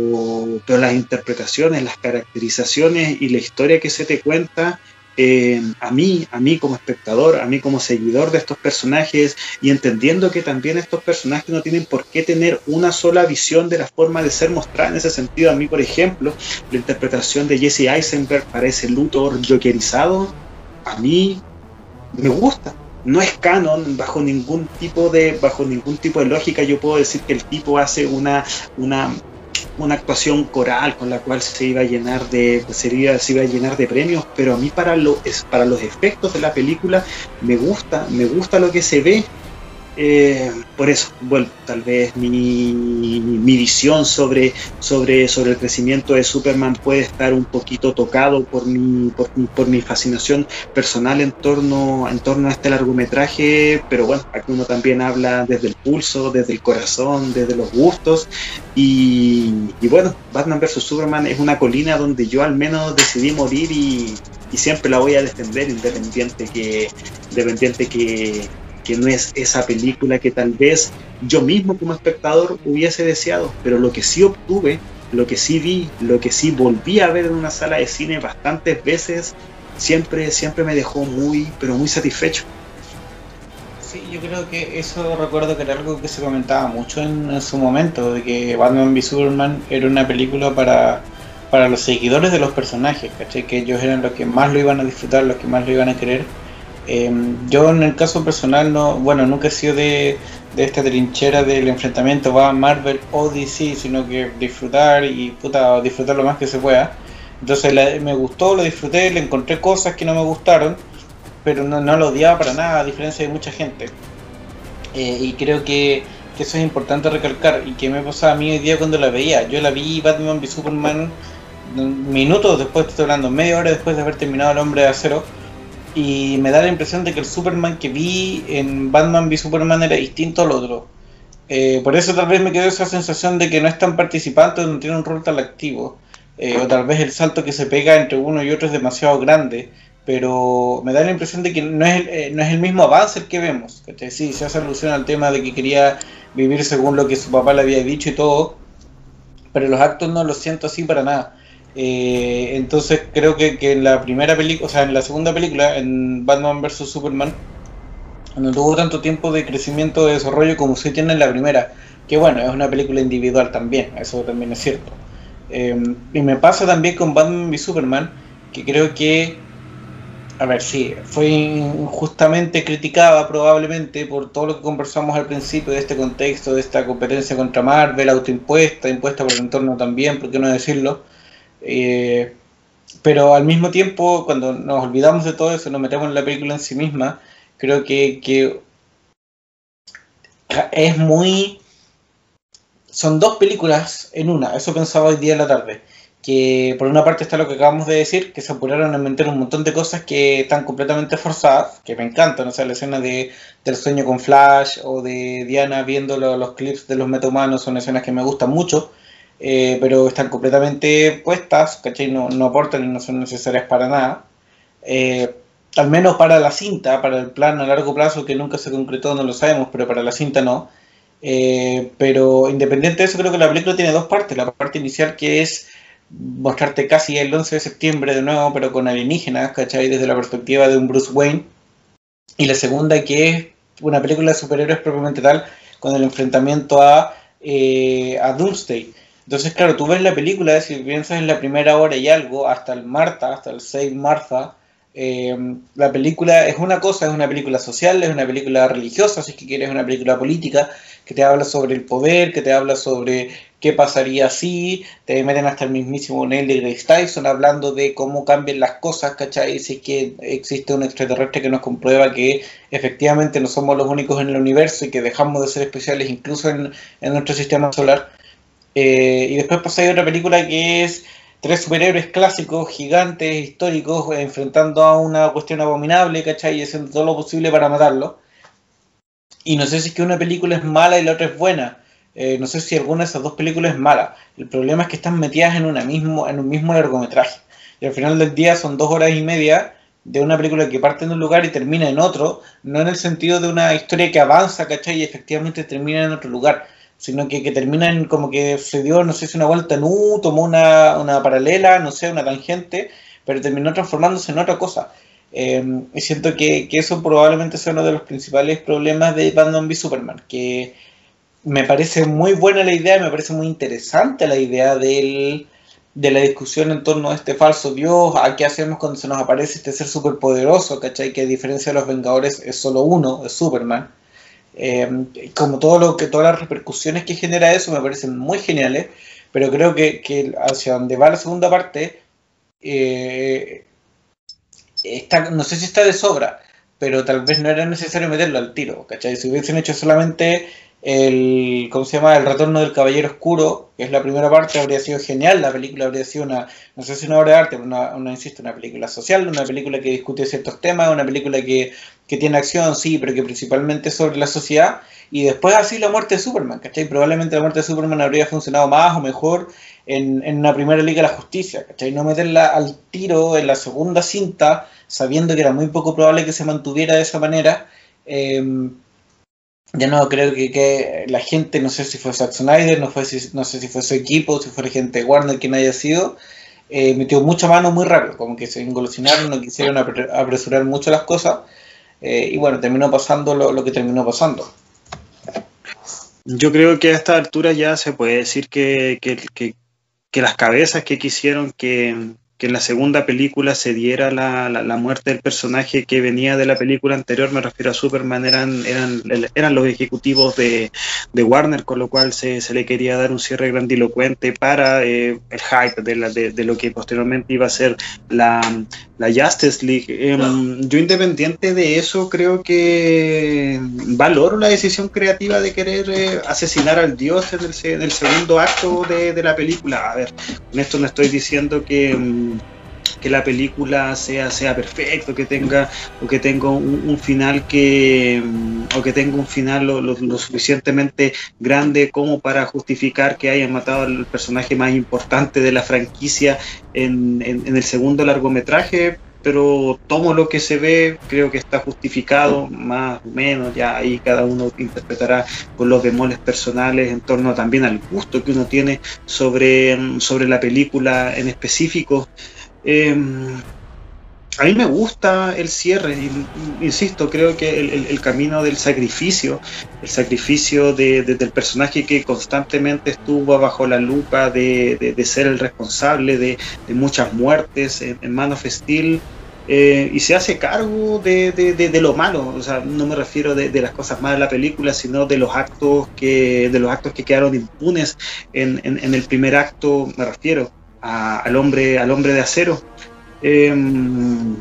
pero las interpretaciones las caracterizaciones y la historia que se te cuenta eh, a mí, a mí como espectador, a mí como seguidor de estos personajes y entendiendo que también estos personajes no tienen por qué tener una sola visión de la forma de ser mostrada en ese sentido. A mí, por ejemplo, la interpretación de Jesse Eisenberg para ese Luthor jokerizado, a mí me gusta. No es canon bajo ningún tipo de bajo ningún tipo de lógica. Yo puedo decir que el tipo hace una una una actuación coral con la cual se iba a llenar de sería, se iba a llenar de premios pero a mí para lo, para los efectos de la película me gusta me gusta lo que se ve eh, por eso, bueno, tal vez mi, mi, visión sobre, sobre, sobre el crecimiento de Superman puede estar un poquito tocado por mi, por, por, mi fascinación personal en torno, en torno a este largometraje, pero bueno, aquí uno también habla desde el pulso, desde el corazón, desde los gustos, y, bueno, Batman vs. Superman es una colina donde yo al menos decidí morir y, y siempre la voy a defender independiente que, independiente que que no es esa película que tal vez yo mismo como espectador hubiese deseado, pero lo que sí obtuve, lo que sí vi, lo que sí volví a ver en una sala de cine bastantes veces, siempre, siempre me dejó muy, pero muy satisfecho. Sí, yo creo que eso recuerdo que era algo que se comentaba mucho en, su momento, de que Batman v Superman era una película para, para los seguidores de los personajes, ¿cachai? Que ellos eran los que más lo iban a disfrutar, los que más lo iban a querer Em, yo en el caso personal no, bueno, nunca he sido de, esta trinchera del enfrentamiento va Marvel o DC, sino que disfrutar y puta, disfrutar lo más que se pueda. Entonces me gustó, lo disfruté, le encontré cosas que no me gustaron, pero no, lo odiaba para nada, a diferencia de mucha gente. Eh, y creo que, eso es importante recalcar. Y que me pasaba a mí hoy día cuando la veía. Yo la vi Batman v Superman minutos después, estoy hablando, media hora después de haber terminado El Hombre de Acero y me da la impresión de que el Superman que vi en Batman v Superman era distinto al otro. Eh, por eso tal vez me quedó esa sensación de que no es tan participante, no tiene un rol tan activo. Eh, o tal vez el salto que se pega entre uno y otro es demasiado grande. Pero me da la impresión de que no es, eh, no es el mismo avance que vemos. Sí, se hace alusión al tema de que quería vivir según lo que su papá le había dicho y todo. Pero los actos no los siento así para nada. Eh, entonces creo que, en la primera película, o sea, en la segunda película, en Batman vs. Superman, no tuvo tanto tiempo de crecimiento, de desarrollo como se tiene en la primera. Que bueno, es una película individual también, eso también es cierto. Eh, y me pasa también con Batman v Superman, que creo que, a ver, sí, fue injustamente criticada probablemente por todo lo que conversamos al principio de este contexto, de esta competencia contra Marvel, autoimpuesta, impuesta por el entorno también, por qué no decirlo. Eh, pero al mismo tiempo, cuando nos olvidamos de todo eso, nos metemos en la película en sí misma, creo que, que es muy... Son dos películas en una, eso pensaba hoy día en la tarde que por una parte está lo que acabamos de decir, que se apuraron a meter un montón de cosas que están completamente forzadas, que me encantan, o sea, la escena de, del sueño con Flash o de Diana viendo los clips de los metahumanos son escenas que me gustan mucho, eh, pero están completamente puestas, ¿cachai? No, no aportan y no son necesarias para nada. Eh, al menos para la cinta, para el plan a largo plazo que nunca se concretó, no lo sabemos, pero para la cinta no. Eh, pero independiente de eso, creo que la película tiene dos partes. La parte inicial que es mostrarte casi el 11 de septiembre de nuevo, pero con alienígenas, ¿cachai? Desde la perspectiva de un Bruce Wayne. Y la segunda que es una película de superhéroes propiamente tal, con el enfrentamiento a, eh, a Doomsday. Entonces, claro, tú ves la película, si piensas en la primera hora y algo, hasta el Marta, hasta el Save Martha, eh, la película es una cosa, es una película social, es una película religiosa, si es que quieres, una película política, que te habla sobre el poder, que te habla sobre qué pasaría si, te meten hasta el mismísimo Neil de Grace Tyson hablando de cómo cambian las cosas, ¿cachai? Si es que existe un extraterrestre que nos comprueba que efectivamente no somos los únicos en el universo y que dejamos de ser especiales incluso en, nuestro sistema solar. Eh, y después pasa otra película que es tres superhéroes clásicos, gigantes, históricos, enfrentando a una cuestión abominable, ¿cachai? Y haciendo todo lo posible para matarlo. Y no sé si es que una película es mala y la otra es buena. Eh, no sé si alguna de esas dos películas es mala. El problema es que están metidas en, una mismo, en un mismo largometraje. Y al final del día son dos horas y media de una película que parte en un lugar y termina en otro, no en el sentido de una historia que avanza, ¿cachai? Y efectivamente termina en otro lugar, sino que, que terminan como que se dio, no sé si una vuelta en U, tomó una, una paralela, no sé, una tangente, pero terminó transformándose en otra cosa. Eh, y siento que, que, eso probablemente sea uno de los principales problemas de Batman v Superman, que me parece muy buena la idea, me parece muy interesante la idea del, de la discusión en torno a este falso Dios, a qué hacemos cuando se nos aparece este ser superpoderoso, ¿cachai? Que a diferencia de los Vengadores es solo uno, es Superman. Eh, como todo lo que todas las repercusiones que genera eso me parecen muy geniales, pero creo que, que hacia donde va la segunda parte, eh, no sé si está de sobra, pero tal vez no era necesario meterlo al tiro, ¿cachai? Si hubiesen hecho solamente el, ¿cómo se llama? El retorno del Caballero Oscuro, que es la primera parte, habría sido genial, la película habría sido una, no sé si una obra de arte, pero una, una insisto, una película social, una película que discute ciertos temas, una película que, que tiene acción, sí, pero que principalmente es sobre la sociedad, y después así la muerte de Superman, ¿cachai? Probablemente la muerte de Superman habría funcionado más o mejor en, en una primera Liga de la Justicia, ¿cachai? No meterla al tiro en la segunda cinta, sabiendo que era muy poco probable que se mantuviera de esa manera, eh, ya no creo que, que, la gente, no sé si fue Zack Snyder, no, fue, no sé si fue su equipo, si fue gente de Warner quien haya sido, eh, metió mucha mano muy rápido, como que se engolosinaron, no quisieron apresurar mucho las cosas, eh, y bueno, terminó pasando lo, que terminó pasando. Yo creo que a esta altura ya se puede decir que, que, que las cabezas que quisieron que, que en la segunda película se diera la, la, la, muerte del personaje que venía de la película anterior, me refiero a Superman, eran, eran, eran los ejecutivos de, de Warner, con lo cual se, se, le quería dar un cierre grandilocuente para eh, el hype de, la, de, de, lo que posteriormente iba a ser la, la Justice League. Eh, yo independiente de eso, creo que valoro la decisión creativa de querer eh, asesinar al dios en el, en el segundo acto de, de, la película. A ver, con esto no estoy diciendo que que la película sea, sea perfecto, que tenga, o que tenga un, final que, o que tenga un final lo, lo, suficientemente grande como para justificar que hayan matado al personaje más importante de la franquicia en, en, el segundo largometraje, pero tomo lo que se ve, creo que está justificado, más o menos, ya ahí cada uno interpretará con los bemoles personales en torno también al gusto que uno tiene sobre, sobre la película en específico. Eh, a mí me gusta el cierre, insisto, creo que el, camino del sacrificio, el sacrificio de, de, del personaje que constantemente estuvo bajo la lupa de, ser el responsable de, muchas muertes en, en Man Steel, eh, y se hace cargo de, lo malo, o sea, no me refiero de, las cosas malas de la película, sino de los actos que, de los actos que quedaron impunes en el primer acto, me refiero al hombre, al hombre de acero, Em,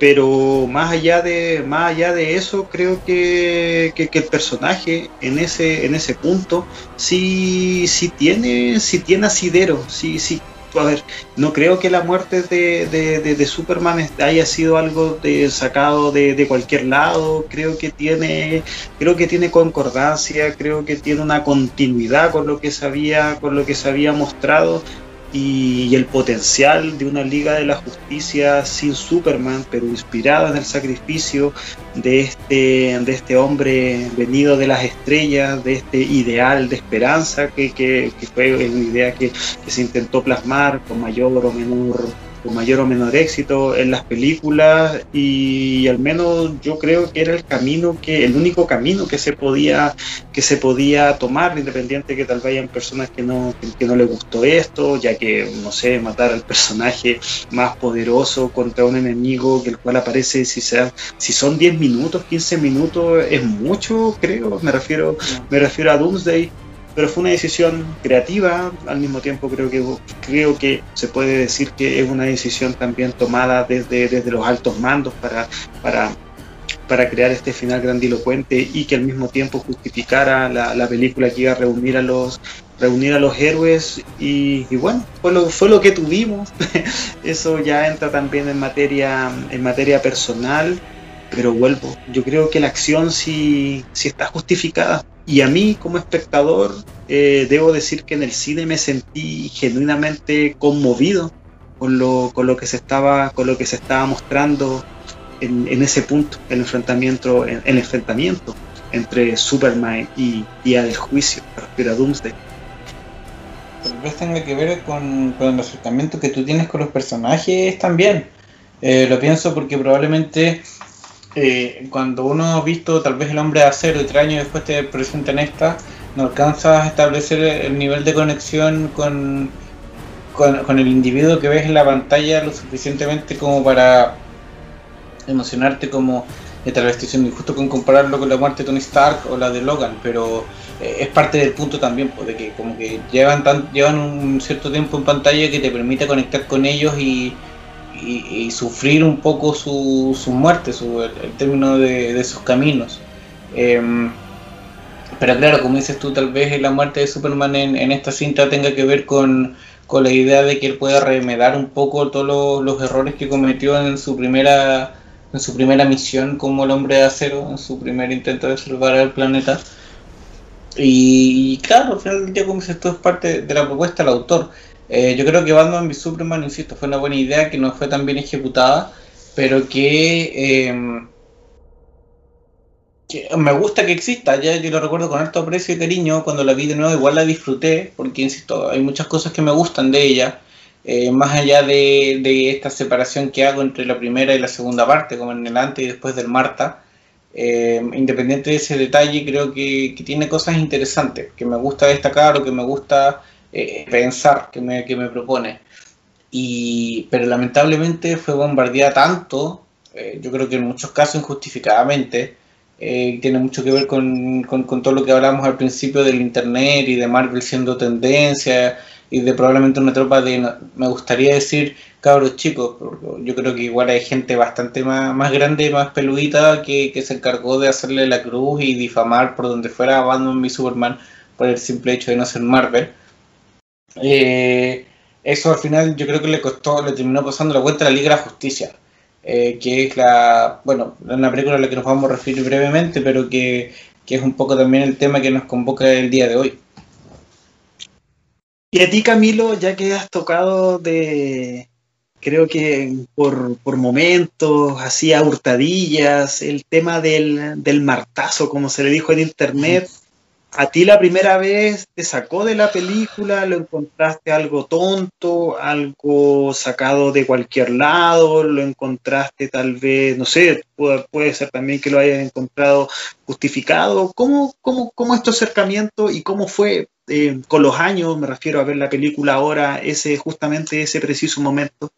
pero más allá de más allá de eso creo que, que, el personaje en ese en ese punto sí, sí tiene sí tiene asidero sí sí. A ver, no creo que la muerte de, de, Superman haya sido algo de, sacado de, cualquier lado. Creo que tiene, creo que tiene concordancia, creo que tiene una continuidad con lo que se con lo que se había mostrado y, el potencial de una Liga de la Justicia sin Superman, pero inspirada en el sacrificio de este, de este hombre venido de las estrellas, de este ideal de esperanza que, que, fue una idea que se intentó plasmar con mayor o menor con mayor o menor éxito en las películas y al menos yo creo que era el camino que el único camino que se podía que se podía tomar independiente que tal vez hayan personas que no que, no les gustó esto ya que no sé matar al personaje más poderoso contra un enemigo que el cual aparece si sea si son 10 minutos 15 minutos es mucho creo me refiero me refiero a Doomsday pero fue una decisión creativa, al mismo tiempo creo que, creo que se puede decir que es una decisión también tomada desde, desde los altos mandos para, para, para crear este final grandilocuente y que al mismo tiempo justificara la, la película que iba a reunir a los reunir a los héroes y, bueno, fue lo, fue lo que tuvimos. Eso ya entra también en materia, en materia personal, pero vuelvo, yo creo que la acción sí, sí está justificada y a mí como espectador eh, debo decir que en el cine me sentí genuinamente conmovido con lo, con lo que se estaba con lo que se estaba mostrando en, ese punto el enfrentamiento el, enfrentamiento entre Superman y Día del Juicio para Doomsday. Tal vez tenga que ver con, con, el acercamiento que tú tienes con los personajes también. Eh, lo pienso porque probablemente eh, cuando uno ha visto tal vez el hombre de acero y tres años después te presenta en esta, no alcanzas a establecer el nivel de conexión con, con, el individuo que ves en la pantalla lo suficientemente como para emocionarte como de tal vez estoy siendo con compararlo con la muerte de Tony Stark o la de Logan, pero eh, es parte del punto también, pues, de que como que llevan, tan, llevan un cierto tiempo en pantalla que te permite conectar con ellos y, y, sufrir un poco su, su muerte, su, el, término de, sus caminos. Em, pero claro, como dices tú, tal vez la muerte de Superman en, esta cinta tenga que ver con, la idea de que él pueda remedar un poco todos los, errores que cometió en su primera en su primera misión como el hombre de acero, en su primer intento de salvar al planeta. Y, claro, al final del día, como dices tú, es parte de la propuesta del autor. Eh, yo creo que Batman v Superman, insisto, fue una buena idea que no fue tan bien ejecutada, pero que, em, me gusta que exista. Ya yo lo recuerdo con alto aprecio y cariño. Cuando la vi de nuevo, igual la disfruté, porque insisto, hay muchas cosas que me gustan de ella. Eh, más allá de, esta separación que hago entre la primera y la segunda parte, como en el antes y después del Marta. Em, independiente de ese detalle, creo que, que, tiene cosas interesantes, que me gusta destacar o que me gusta eh, pensar que me, que me propone. Y, pero lamentablemente fue bombardeada tanto, eh, yo creo que en muchos casos injustificadamente, eh, tiene mucho que ver con, con, todo lo que hablamos al principio del Internet y de Marvel siendo tendencia y de probablemente una tropa de, me gustaría decir, cabros chicos, porque yo creo que igual hay gente bastante más, más grande, más peludita, que, que se encargó de hacerle la cruz y difamar por donde fuera a Batman y Superman por el simple hecho de no ser Marvel. Eh, eso al final yo creo que le costó, le terminó pasando la cuenta a la Liga de la Justicia, eh, que es la, bueno, una película a la que nos vamos a referir brevemente, pero que, es un poco también el tema que nos convoca el día de hoy. Y a ti, Camilo, ya que has tocado de, creo que por, por momentos, así a hurtadillas, el tema del, del martazo, como se le dijo en internet, a ti la primera vez te sacó de la película, lo encontraste algo tonto, algo sacado de cualquier lado, lo encontraste tal vez, no sé, puede, ser también que lo hayas encontrado justificado. ¿Cómo, cómo, cómo es tu acercamiento y cómo fue eh, con los años, me refiero a ver la película ahora, ese justamente ese preciso momento?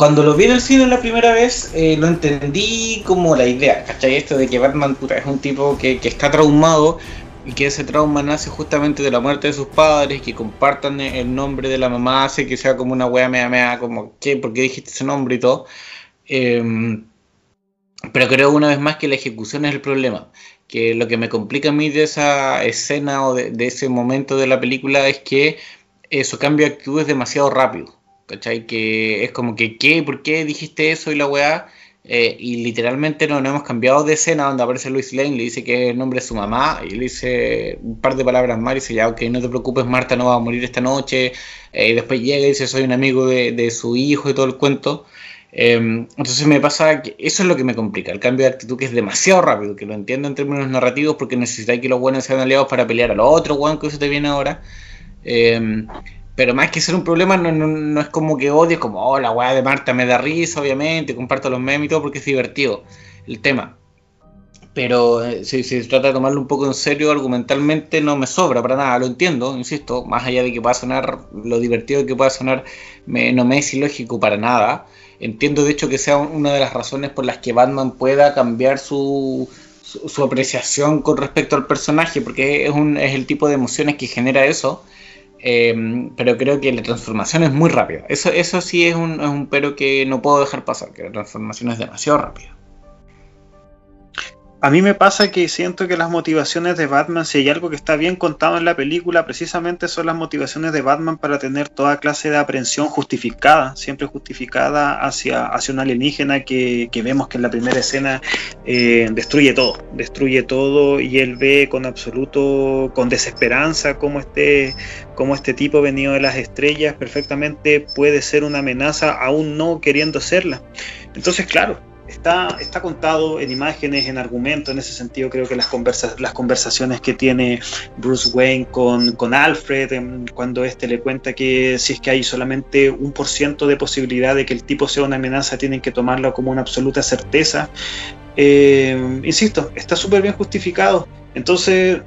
cuando lo vi en el cine la primera vez, eh, lo entendí como la idea, ¿cachai? Esto de que Batman puta, es un tipo que, que, está traumado y que ese trauma nace justamente de la muerte de sus padres, que compartan el nombre de la mamá, hace que sea como una wea mea mea, como, ¿qué? ¿Por qué dijiste ese nombre y todo? Em, pero creo una vez más que la ejecución es el problema. Que lo que me complica a mí de esa escena o de, ese momento de la película es que su cambio de actitud es demasiado rápido. ¿Cachai? Que es como que, ¿qué? ¿Por qué dijiste eso y la weá? Eh, y literalmente no, hemos cambiado de escena donde aparece Luis Lane, le dice que es el nombre de su mamá y le dice un par de palabras más y dice ya, ok, no te preocupes, Marta no va a morir esta noche. Eh, y después llega y dice soy un amigo de, su hijo y todo el cuento. Em, entonces me pasa que eso es lo que me complica, el cambio de actitud que es demasiado rápido, que lo entiendo en términos narrativos porque necesitáis que los buenos sean aliados para pelear a los otros buenos que eso te viene ahora. Em, pero más que ser un problema, no, no, es como que odies, como, oh, la weá de Marta me da risa, obviamente, comparto los memes y todo porque es divertido el tema. Pero eh, si, se trata de tomarlo un poco en serio, argumentalmente no me sobra para nada, lo entiendo, insisto, más allá de que pueda sonar lo divertido que pueda sonar, no me es ilógico para nada. Entiendo de hecho que sea una de las razones por las que Batman pueda cambiar su, su, apreciación con respecto al personaje, porque es, un, es el tipo de emociones que genera eso Em, pero creo que la transformación es muy rápida. Eso, eso sí es un, es un pero que no puedo dejar pasar, que la transformación es demasiado rápida. A mí me pasa que siento que las motivaciones de Batman, si hay algo que está bien contado en la película, precisamente son las motivaciones de Batman para tener toda clase de aprehensión justificada, siempre justificada hacia, hacia un alienígena que, vemos que en la primera escena eh, destruye todo, destruye todo y él ve con absoluto, con desesperanza cómo este, cómo este tipo venido de las estrellas perfectamente puede ser una amenaza aún no queriendo serla. Entonces, claro, Está, está contado en imágenes, en argumentos, en ese sentido creo que las, las conversaciones que tiene Bruce Wayne con, con Alfred, cuando este le cuenta que si es que hay solamente un por ciento de posibilidad de que el tipo sea una amenaza, tienen que tomarlo como una absoluta certeza. Eh, insisto, está súper bien justificado. Entonces,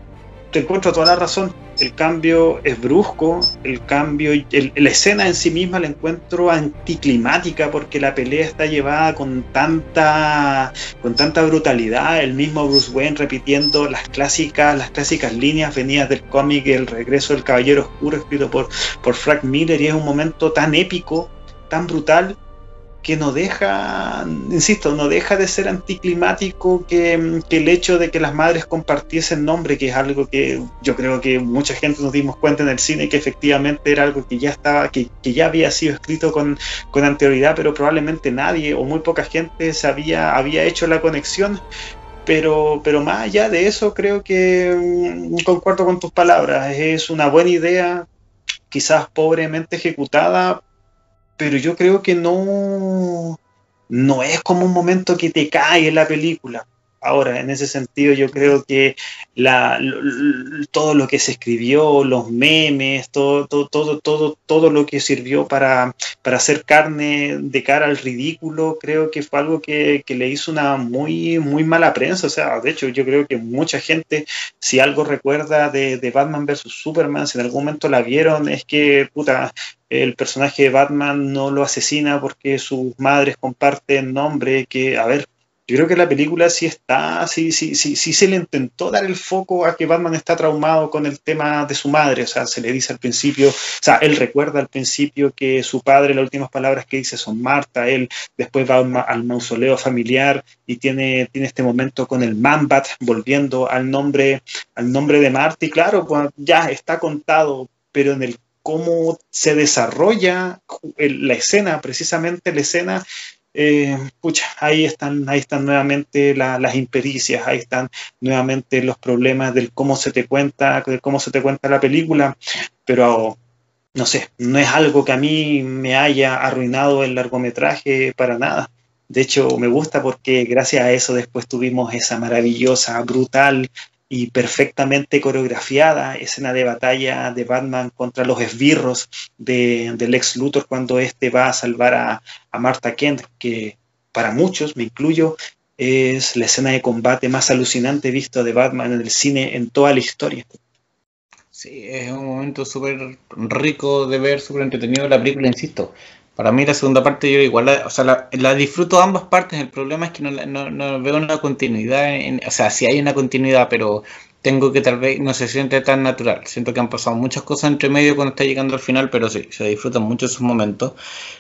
te encuentro toda la razón el cambio es brusco, el cambio, la escena en sí misma la encuentro anticlimática porque la pelea está llevada con tanta, con tanta brutalidad, el mismo Bruce Wayne repitiendo las clásicas, las clásicas líneas venidas del cómic El regreso del Caballero Oscuro escrito por, por Frank Miller y es un momento tan épico, tan brutal que no deja, insisto, no deja de ser anticlimático que, el hecho de que las madres compartiesen nombre, que es algo que yo creo que mucha gente nos dimos cuenta en el cine, que efectivamente era algo que ya estaba, que, ya había sido escrito con, anterioridad, pero probablemente nadie o muy poca gente se había, había hecho la conexión. Pero, pero más allá de eso, creo que mm, concuerdo con tus palabras. Es una buena idea, quizás pobremente ejecutada, pero yo creo que no, no es como un momento que te cae en la película. Ahora, en ese sentido, yo creo que la, todo lo que se escribió, los memes, todo, todo, todo, todo, todo lo que sirvió para, para, hacer carne de cara al ridículo, creo que fue algo que, que, le hizo una muy, muy mala prensa. O sea, de hecho, yo creo que mucha gente, si algo recuerda de, de Batman vs. Superman, si en algún momento la vieron, es que, puta, el personaje de Batman no lo asesina porque sus madres comparten nombre, que, a ver, yo creo que la película sí está, sí, sí, sí, sí se le intentó dar el foco a que Batman está traumado con el tema de su madre. O sea, se le dice al principio, o sea, él recuerda al principio que su padre, las últimas palabras que dice son Marta, él después va al mausoleo familiar y tiene, tiene este momento con el Mambat, volviendo al nombre, al nombre de Marta. Y claro, pues, ya está contado, pero en el cómo se desarrolla la escena, precisamente la escena eh, pucha, ahí están, ahí están nuevamente las impericias, ahí están nuevamente los problemas del cómo se te cuenta, de cómo se te cuenta la película, pero no sé, no es algo que a mí me haya arruinado el largometraje para nada. De hecho, me gusta porque gracias a eso después tuvimos esa maravillosa, brutal y perfectamente coreografiada escena de batalla de Batman contra los esbirros de, del ex Luthor cuando éste va a salvar a, a Martha Kent, que para muchos, me incluyo, es la escena de combate más alucinante visto de Batman en el cine en toda la historia. Sí, es un momento súper rico de ver, súper entretenido la película, insisto. Para mí la segunda parte yo igual, la, o sea, la, disfruto ambas partes, el problema es que no, no, veo una continuidad, en, o sea, sí hay una continuidad, pero tengo que tal vez no se siente tan natural. Siento que han pasado muchas cosas entre medio cuando está llegando al final, pero sí, se disfrutan mucho esos momentos.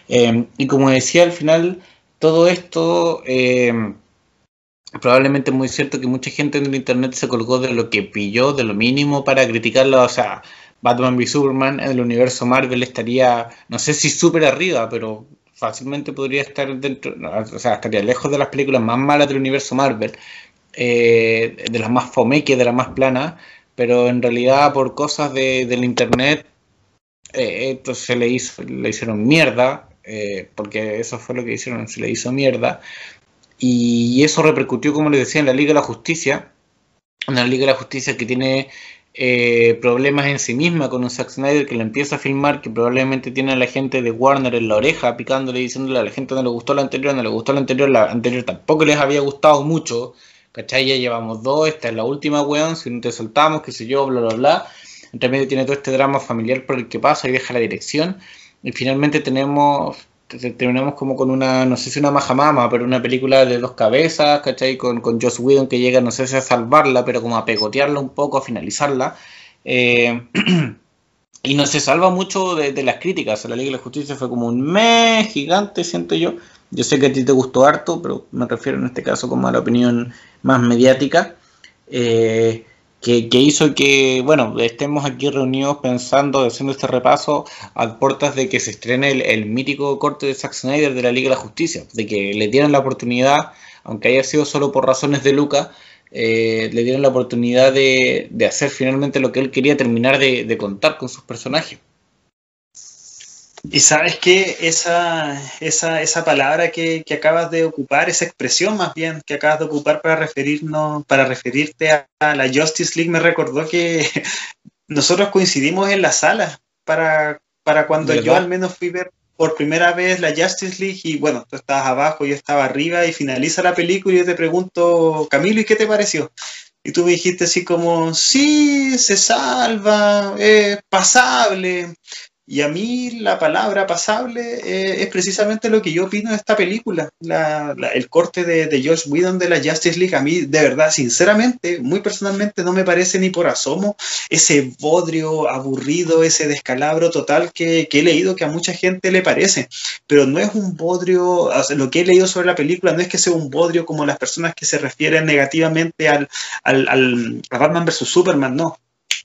Eh, y como decía al final, todo esto eh, probablemente es muy cierto que mucha gente en el internet se colgó de lo que pilló, de lo mínimo para criticarlo. O sea, Batman v Superman en el universo Marvel estaría, no sé si súper arriba, pero fácilmente podría estar dentro, o sea, estaría lejos de las películas más malas del universo Marvel. Eh, de las más fomeques, de las más planas, pero en realidad por cosas de, del internet eh, esto se le hizo, le hicieron mierda, eh, porque eso fue lo que hicieron, se le hizo mierda, y eso repercutió, como les decía, en la Liga de la Justicia, una Liga de la Justicia que tiene eh, problemas en sí misma con un Zack Snyder que le empieza a filmar, que probablemente tiene a la gente de Warner en la oreja, picándole, diciéndole a la gente no le gustó la anterior, no le gustó la anterior, la anterior tampoco les había gustado mucho, ¿cachai? Ya llevamos dos, esta es la última, weón, si no te soltamos, qué sé yo, bla, bla, bla. Entre medio tiene todo este drama familiar por el que pasa y deja la dirección. Y finalmente tenemos, terminamos como con una, no sé si una majamama, pero una película de dos cabezas, ¿cachai? Con, con Joss Whedon que llega, no sé si a salvarla, pero como a pegotearla un poco, a finalizarla. Eh, y no se salva mucho de, las críticas. La Liga de la Justicia fue como un mes gigante, siento yo. Yo sé que a ti te gustó harto, pero me refiero en este caso como a la opinión más mediática, eh, que, hizo que, bueno, estemos aquí reunidos pensando, haciendo este repaso a puertas de que se estrene el, el, mítico corte de Zack Snyder de la Liga de la Justicia, de que le dieran la oportunidad, aunque haya sido solo por razones de Luca, eh, le dieron la oportunidad de, de, hacer finalmente lo que él quería terminar de contar con sus personajes. Y sabes que esa, esa, esa palabra que, que, acabas de ocupar, esa expresión más bien que acabas de ocupar para referirnos, para referirte a, a la Justice League, me recordó que nosotros coincidimos en la sala para, para cuando ¿verdad? yo al menos fui ver por primera vez la Justice League y bueno, tú estabas abajo, yo estaba arriba y finaliza la película y yo te pregunto, Camilo, ¿y qué te pareció? Y tú me dijiste así como, sí, se salva, es pasable, y a mí la palabra pasable eh, es precisamente lo que yo opino de esta película. La, la, el corte de, de Josh Whedon de la Justice League, a mí de verdad, sinceramente, muy personalmente, no me parece ni por asomo ese bodrio aburrido, ese descalabro total que, que he leído que a mucha gente le parece. Pero no es un bodrio, lo que he leído sobre la película no es que sea un bodrio como las personas que se refieren negativamente al, al, al a Batman vs. Superman, no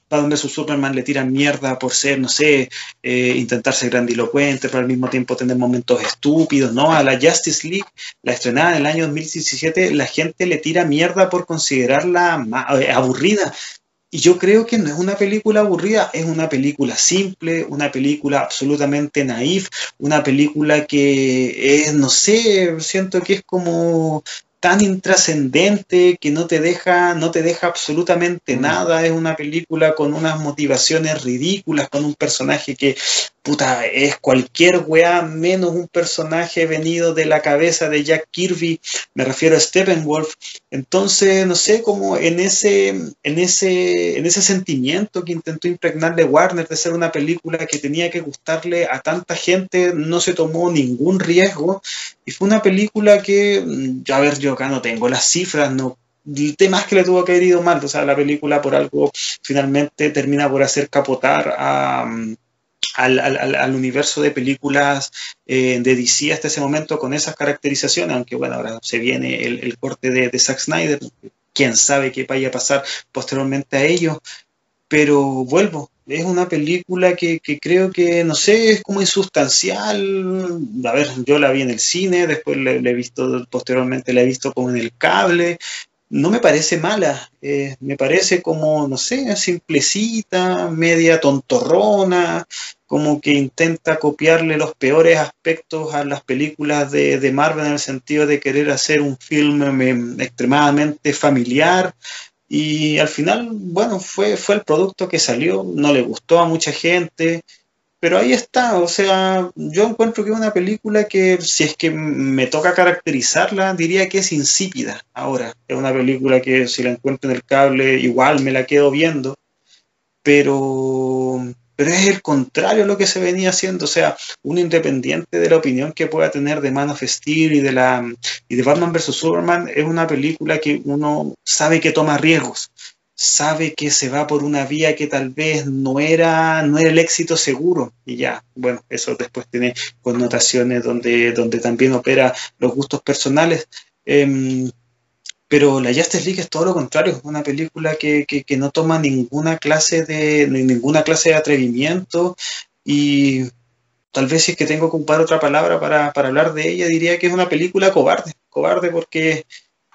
Batman vs Superman le tiran mierda por ser, no sé, eh, intentar ser grandilocuente, pero al mismo tiempo tener momentos estúpidos, ¿no? A la Justice League, la estrenada en el año 2017, la gente le tira mierda por considerarla eh, aburrida. Y yo creo que no es una película aburrida, es una película simple, una película absolutamente naif, una película que es, no sé, siento que es como tan intrascendente que no te deja, no te deja absolutamente nada. Es una película con unas motivaciones ridículas, con un personaje que puta, es cualquier weá menos un personaje venido de la cabeza de Jack Kirby, me refiero a Steppenwolf. Entonces, no sé, como en ese, en ese, en ese sentimiento que intentó impregnarle Warner de ser una película que tenía que gustarle a tanta gente, no se tomó ningún riesgo. Y fue una película que, mm, a ver, yo acá no tengo las cifras, no el tema es que le tuvo que haber ido mal, o sea, la película por algo finalmente termina por hacer capotar a, mm, al, al, al, universo de películas eh, de DC hasta ese momento con esas caracterizaciones, aunque bueno, ahora se viene el, el corte de, de, Zack Snyder, quién sabe qué vaya a pasar posteriormente a ello, pero vuelvo, es una película que, que, creo que, no sé, es como insustancial, a ver, yo la vi en el cine, después la he visto, posteriormente la he visto como en el cable, no me parece mala, eh, me parece como, no sé, simplecita, media tontorrona, como que intenta copiarle los peores aspectos a las películas de, de Marvel en el sentido de querer hacer un film eh, extremadamente familiar. Y al final, bueno, fue, fue el producto que salió, no le gustó a mucha gente, pero ahí está, o sea, yo encuentro que es una película que si es que me toca caracterizarla, diría que es insípida ahora. Es una película que si la encuentro en el cable igual me la quedo viendo, pero, pero es el contrario a lo que se venía haciendo, o sea, un independiente de la opinión que pueda tener de Man of Steel y de, la, y de Batman vs. Superman, es una película que uno sabe que toma riesgos sabe que se va por una vía que tal vez no era, no era el éxito seguro. Y ya, bueno, eso después tiene connotaciones donde, donde también opera los gustos personales. Em, pero la Justice League es todo lo contrario, es una película que, que, no toma ninguna clase de ninguna clase de atrevimiento y tal vez si es que tengo que ocupar otra palabra para, para hablar de ella, diría que es una película cobarde, cobarde porque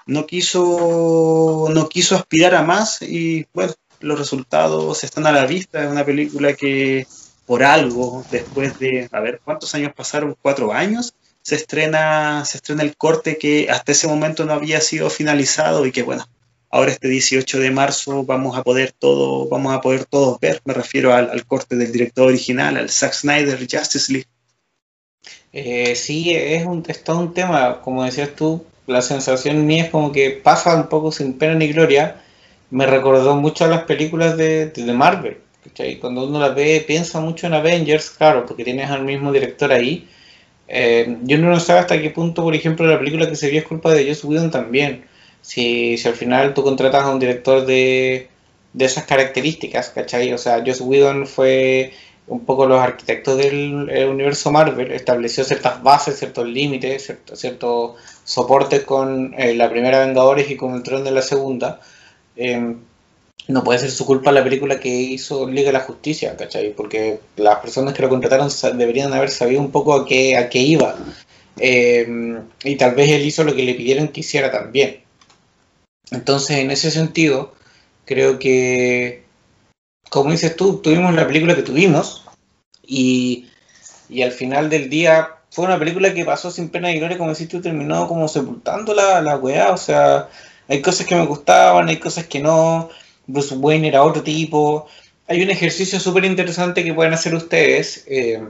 no quiso, no quiso aspirar a más y bueno, los resultados están a la vista. Es una película que por algo, después de, a ver, ¿cuántos años pasaron? ¿Cuatro años? Se estrena, se estrena el corte que hasta ese momento no había sido finalizado y que bueno, ahora este 18 de marzo vamos a poder todo, vamos a poder todos ver. Me refiero al, corte del director original, al Zack Snyder Justice League. Eh, sí, es, un, es todo un tema, como decías tú, la sensación mía es como que pasa un poco sin pena ni gloria. Me recordó mucho a las películas de, de Marvel. Cuando uno las ve, piensa mucho en Avengers, claro, porque tienes al mismo director ahí. Eh, yo no sé hasta qué punto, por ejemplo, la película que se vio es culpa de Joss Whedon también. Si, si al final tú contratas a un director de, de esas características, ¿cachai? O sea, Joss Whedon fue un poco los arquitectos del universo Marvel, estableció ciertas bases, ciertos límites, ciertos soportes con eh, la primera Vengadores y con el tron de la segunda. Em, no puede ser su culpa la película que hizo Liga de la Justicia, ¿cachai? Porque las personas que lo contrataron deberían haber sabido un poco a qué, a qué iba. Em, y tal vez él hizo lo que le pidieron que hiciera también. Entonces, en ese sentido, creo que como dices tú, tuvimos la película que tuvimos y, al final del día fue una película que pasó sin pena y gloria, como decís tú, terminó como sepultando la, la weá, o sea, hay cosas que me gustaban, hay cosas que no, Bruce Wayne era otro tipo, hay un ejercicio súper interesante que pueden hacer ustedes, eh,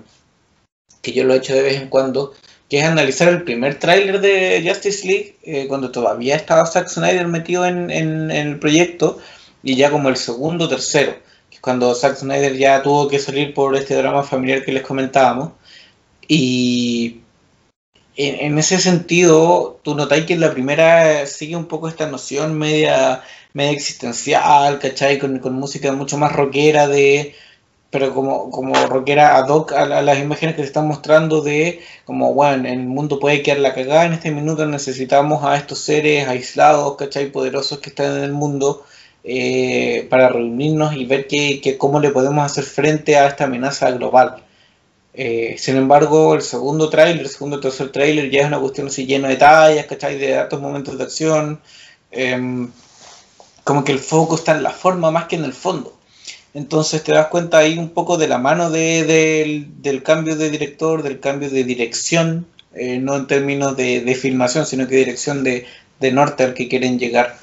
que yo lo he hecho de vez en cuando, que es analizar el primer tráiler de Justice League, eh, cuando todavía estaba Zack Snyder metido en, en, en, el proyecto, y ya como el segundo tercero cuando Zack Snyder ya tuvo que salir por este drama familiar que les comentábamos. Y en, ese sentido, tú notáis que en la primera sigue un poco esta noción media, media existencial, ¿cachai? Con, con música mucho más rockera de pero como, como rockera ad hoc a, las imágenes que se están mostrando de como, bueno, el mundo puede quedar la cagada, en este minuto necesitamos a estos seres aislados, ¿cachai? Poderosos que están en el mundo eh, para reunirnos y ver que, cómo le podemos hacer frente a esta amenaza global. Eh, sin embargo, el segundo tráiler, el segundo tercer tráiler ya es una cuestión así lleno de detalles, ¿cachai? De datos, momentos de acción. Em, como que el foco está en la forma más que en el fondo. Entonces te das cuenta ahí un poco de la mano del, cambio de director, del cambio de dirección, eh, no en términos de, filmación, sino que dirección de, de norte al que quieren llegar.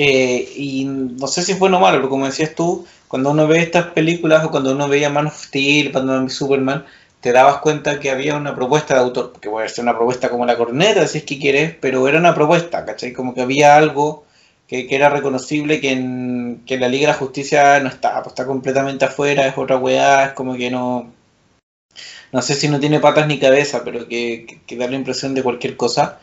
Eh, y no sé si es bueno o malo, pero como decías tú, cuando uno ve estas películas o cuando uno veía Man of Steel, Batman Superman, te dabas cuenta que había una propuesta de autor, que puede ser una propuesta como la corneta, si es que quieres, pero era una propuesta, ¿cachai? Como que había algo que, era reconocible que en, que la Liga de la Justicia no está, pues está completamente afuera, es otra weá, es como que no. No sé si no tiene patas ni cabeza, pero que, que da la impresión de cualquier cosa.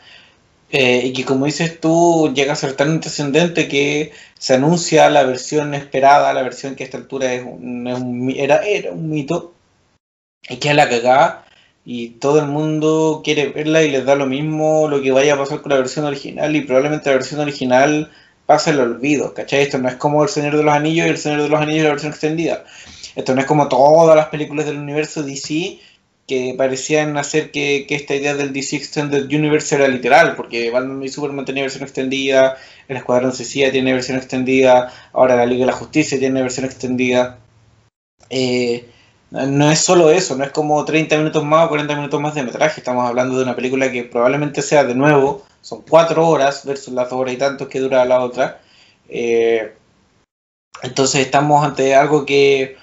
Eh, y que como dices tú, llega a ser tan trascendente que se anuncia la versión esperada, la versión que a esta altura es era, era un mito, y que es la cagada, y todo el mundo quiere verla y les da lo mismo lo que vaya a pasar con la versión original, y probablemente la versión original pase el olvido, ¿cachai? Esto no es como El Señor de los Anillos y El Señor de los Anillos la versión extendida. Esto no es como todas las películas del universo DC que parecían hacer que, esta idea del DC Extended Universe era literal, porque Batman y Superman tenía versión extendida, el Escuadrón Suicida tiene versión extendida, ahora la Liga de la Justicia tiene versión extendida. Eh, no es solo eso, no es como 30 minutos más o 40 minutos más de metraje, estamos hablando de una película que probablemente sea de nuevo, son 4 horas versus las 2 horas y tantos que dura la otra. Eh, entonces estamos ante algo que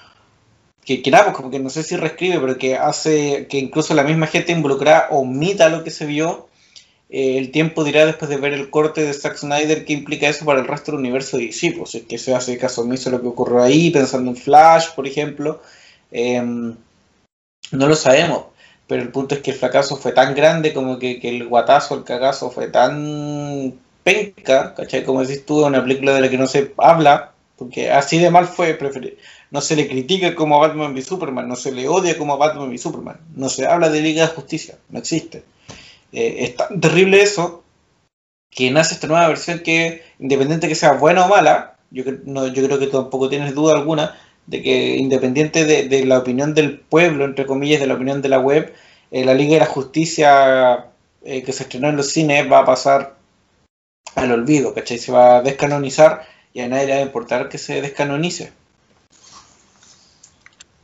que, que nada, pues como que no sé si reescribe, pero que hace que incluso la misma gente involucrada omita lo que se vio. Eh, el tiempo dirá después de ver el corte de Zack Snyder qué implica eso para el resto del universo de DC. Pues es que se hace caso omiso lo que ocurrió ahí, pensando en Flash, por ejemplo. Em, no lo sabemos, pero el punto es que el fracaso fue tan grande como que, que el guatazo, el cagazo fue tan penca, ¿cachai? Como decís tú, una película de la que no se habla, Porque así de mal fue. No se le critica como Batman v Superman, no se le odia como Batman v Superman, no se habla de Liga de Justicia, no existe. Eh, es tan terrible eso que nace esta nueva versión que, independiente que sea buena o mala, yo, no, yo creo que tampoco tienes duda alguna de que independiente de, la opinión del pueblo, entre comillas, de la opinión de la web, eh, la Liga de la Justicia eh, que se estrenó en los cines va a pasar al olvido, ¿cachai? Se va a descanonizar y a nadie le va a importar que se descanonice.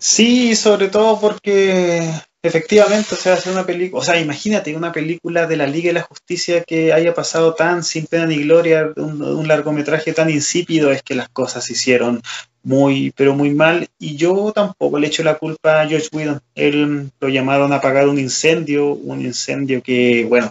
Sí, sobre todo porque Efectivamente, o sea, hacer una película, o sea, imagínate una película de la Liga de la Justicia que haya pasado tan sin pena ni gloria, un, largometraje tan insípido, es que las cosas se hicieron muy, pero muy mal. Y yo tampoco le echo la culpa a George Whedon. Él lo llamaron a apagar un incendio, un incendio que, bueno,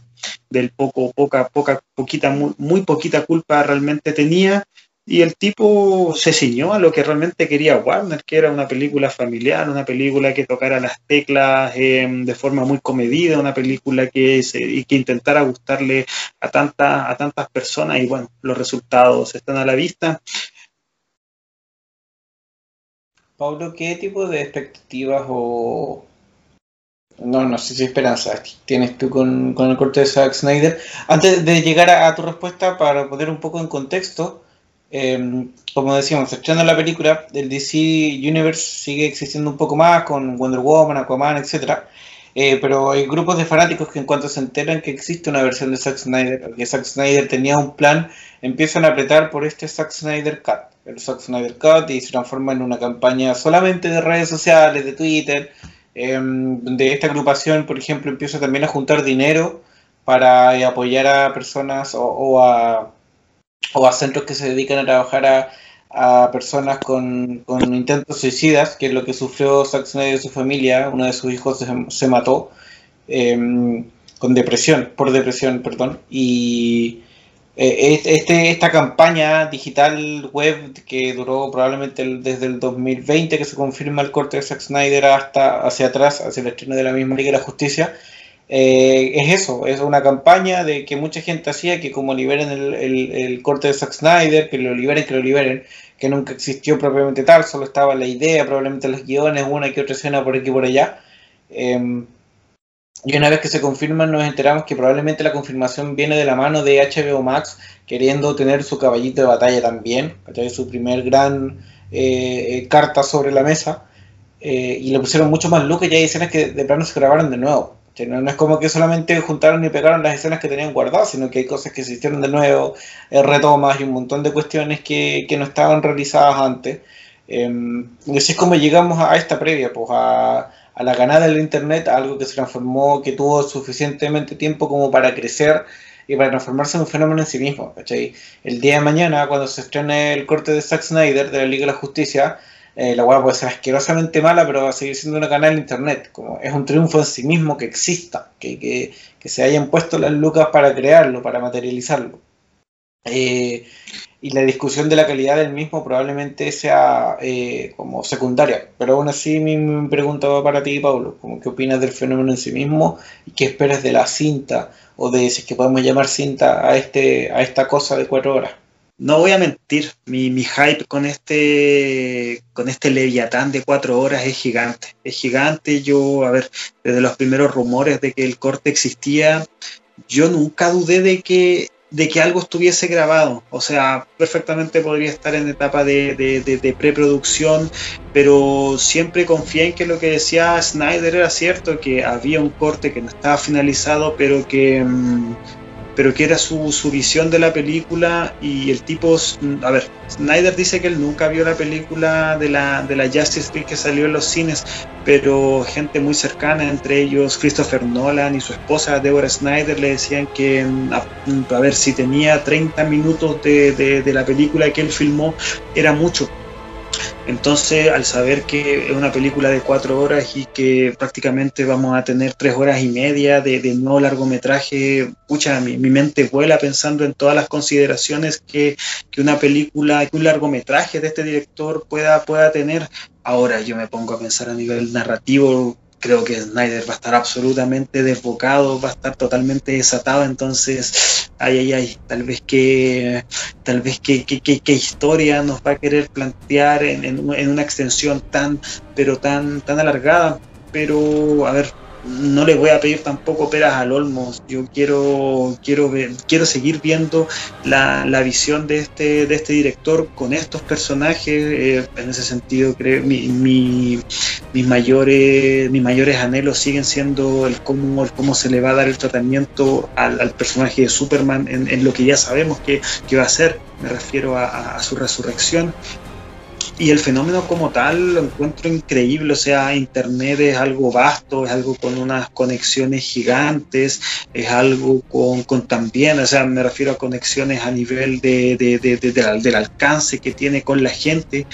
del poco, poca, poca, poquita, muy, muy poquita culpa realmente tenía y el tipo se ciñó a lo que realmente quería Warner, que era una película familiar, una película que tocara las teclas em, de forma muy comedida, una película que, se, que intentara gustarle a, tanta, a tantas personas y bueno, los resultados están a la vista. Pablo, ¿qué tipo de expectativas o... No, no sé si esperanzas tienes tú con, el corte de Zack Snyder. Antes de llegar a tu respuesta, para poner un poco en contexto, Em, como decíamos, estrenando la película, el DC Universe sigue existiendo un poco más con Wonder Woman, Aquaman, etc. Eh, pero hay grupos de fanáticos que en cuanto se enteran que existe una versión de Zack Snyder, que Zack Snyder tenía un plan, empiezan a apretar por este Zack Snyder Cut, el Zack Snyder Cut, y se transforma en una campaña solamente de redes sociales, de Twitter, em, de esta agrupación, por ejemplo, empieza también a juntar dinero para apoyar a personas o a o a centros que se dedican a trabajar a, personas con, intentos suicidas, que es lo que sufrió Zack Snyder y su familia. Uno de sus hijos se, mató em, con depresión, por depresión, perdón. Y eh, este, esta campaña digital web que duró probablemente desde el 2020, que se confirma el corte de Zack Snyder hasta hacia atrás, hacia el estreno de la misma Liga de la Justicia, eh, es eso, es una campaña de que mucha gente hacía que como liberen el, corte de Zack Snyder, que lo liberen, que lo liberen, que nunca existió propiamente tal, solo estaba la idea, probablemente los guiones, una que otra escena por aquí y por allá. Em, y una vez que se confirman nos enteramos que probablemente la confirmación viene de la mano de HBO Max, queriendo tener su caballito de batalla también, su primer gran eh, eh, carta sobre la mesa. y le pusieron mucho más look y hay escenas que de plano se grabaron de nuevo. No, es como que solamente juntaron y pegaron las escenas que tenían guardadas, sino que hay cosas que se hicieron de nuevo, eh, retomas y un montón de cuestiones que, no estaban realizadas antes. Em, y así es como llegamos a, esta previa, pues a, la ganada del Internet, algo que se transformó, que tuvo suficientemente tiempo como para crecer y para transformarse en un fenómeno en sí mismo. El día de mañana, cuando se estrene el corte de Zack Snyder de la Liga de la Justicia, eh, la web puede ser asquerosamente mala, pero va a seguir siendo una canal de internet. Como es un triunfo en sí mismo que exista, que, se hayan puesto las lucas para crearlo, para materializarlo. Eh, y la discusión de la calidad del mismo probablemente sea eh, como secundaria. Pero aún así mi, mi pregunta para ti, Pablo. Como, ¿Qué opinas del fenómeno en sí mismo? ¿Y qué esperas de la cinta? O de si es que podemos llamar cinta a, este, a esta cosa de cuatro horas no voy a mentir, mi, hype con este, con este Leviatán de cuatro horas es gigante. Es gigante. Yo, a ver, desde los primeros rumores de que el corte existía, yo nunca dudé de que, de que algo estuviese grabado. O sea, perfectamente podría estar en etapa de, de, preproducción, pero siempre confié en que lo que decía Snyder era cierto, que había un corte que no estaba finalizado, pero que... Mm, pero que era su, su, visión de la película y el tipo, a ver, Snyder dice que él nunca vio la película de la, de la Justice League que salió en los cines, pero gente muy cercana, entre ellos Christopher Nolan y su esposa Deborah Snyder, le decían que, a, ver, si tenía 30 minutos de, de la película que él filmó, era mucho entonces, al saber que es una película de cuatro horas y que prácticamente vamos a tener tres horas y media de, nuevo largometraje, pucha, mi, mente vuela pensando en todas las consideraciones que, una película, que un largometraje de este director pueda, pueda tener. Ahora yo me pongo a pensar a nivel narrativo, creo que Snyder va a estar absolutamente desbocado, va a estar totalmente desatado, entonces, ay, ay, ay, tal vez que, tal vez que, que, historia nos va a querer plantear en, en, una extensión tan, pero tan, tan alargada, pero, a ver, no le voy a pedir tampoco peras al olmo. Yo quiero, quiero, quiero seguir viendo la, la, visión de este, de este director con estos personajes. Eh, en ese sentido, creo mi, mi, mis, mayores, mis mayores anhelos siguen siendo el cómo, el cómo se le va a dar el tratamiento al, personaje de Superman en, lo que ya sabemos que, que va a ser. Me refiero a su resurrección y el fenómeno como tal lo encuentro increíble, o sea, Internet es algo vasto, es algo con unas conexiones gigantes, es algo con, con también, o sea, me refiero a conexiones a nivel de, de, de, del alcance que tiene con la gente.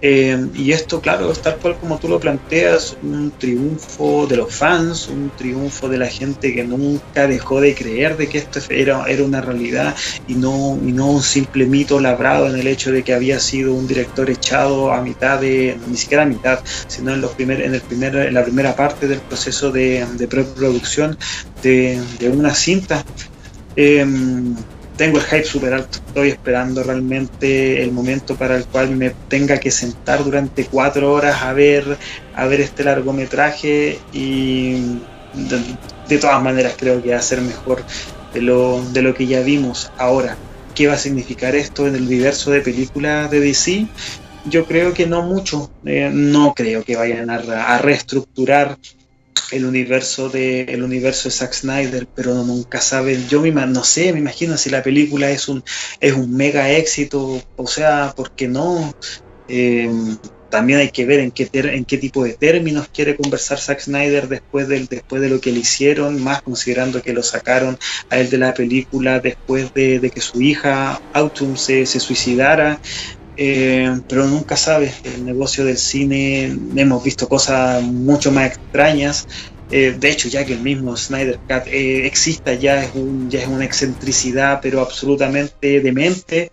Eh, y esto, claro, tal cual como tú lo planteas, un triunfo de los fans, un triunfo de la gente que nunca dejó de creer de que esto era, era una realidad y no, y no un simple mito labrado en el hecho de que había sido un director echado a mitad de, ni siquiera a mitad, sino en, los primer, en, el primer, en la primera parte del proceso de, de preproducción de, de, una cinta. Em, tengo el hype súper alto, estoy esperando realmente el momento para el cual me tenga que sentar durante cuatro horas a ver, a ver este largometraje y de, de todas maneras creo que va a ser mejor de lo, de lo que ya vimos ahora. ¿Qué va a significar esto en el universo de películas de DC? Yo creo que no mucho. Eh, no creo que vayan a, reestructurar el universo de el universo de Zack Snyder, pero nunca saben. Yo me, no sé, me imagino si la película es un es un mega éxito, o sea, ¿por qué no? Eh, también hay que ver en qué, ter, en qué tipo de términos quiere conversar Zack Snyder después de, después de lo que le hicieron, más considerando que lo sacaron a él de la película después de, que su hija Autumn se suicidara. Eh, pero nunca sabes, el negocio del cine hemos visto cosas mucho más extrañas. Eh, de hecho, ya que el mismo Snyder Cut eh, exista, ya es, un, ya es una excentricidad, pero absolutamente demente.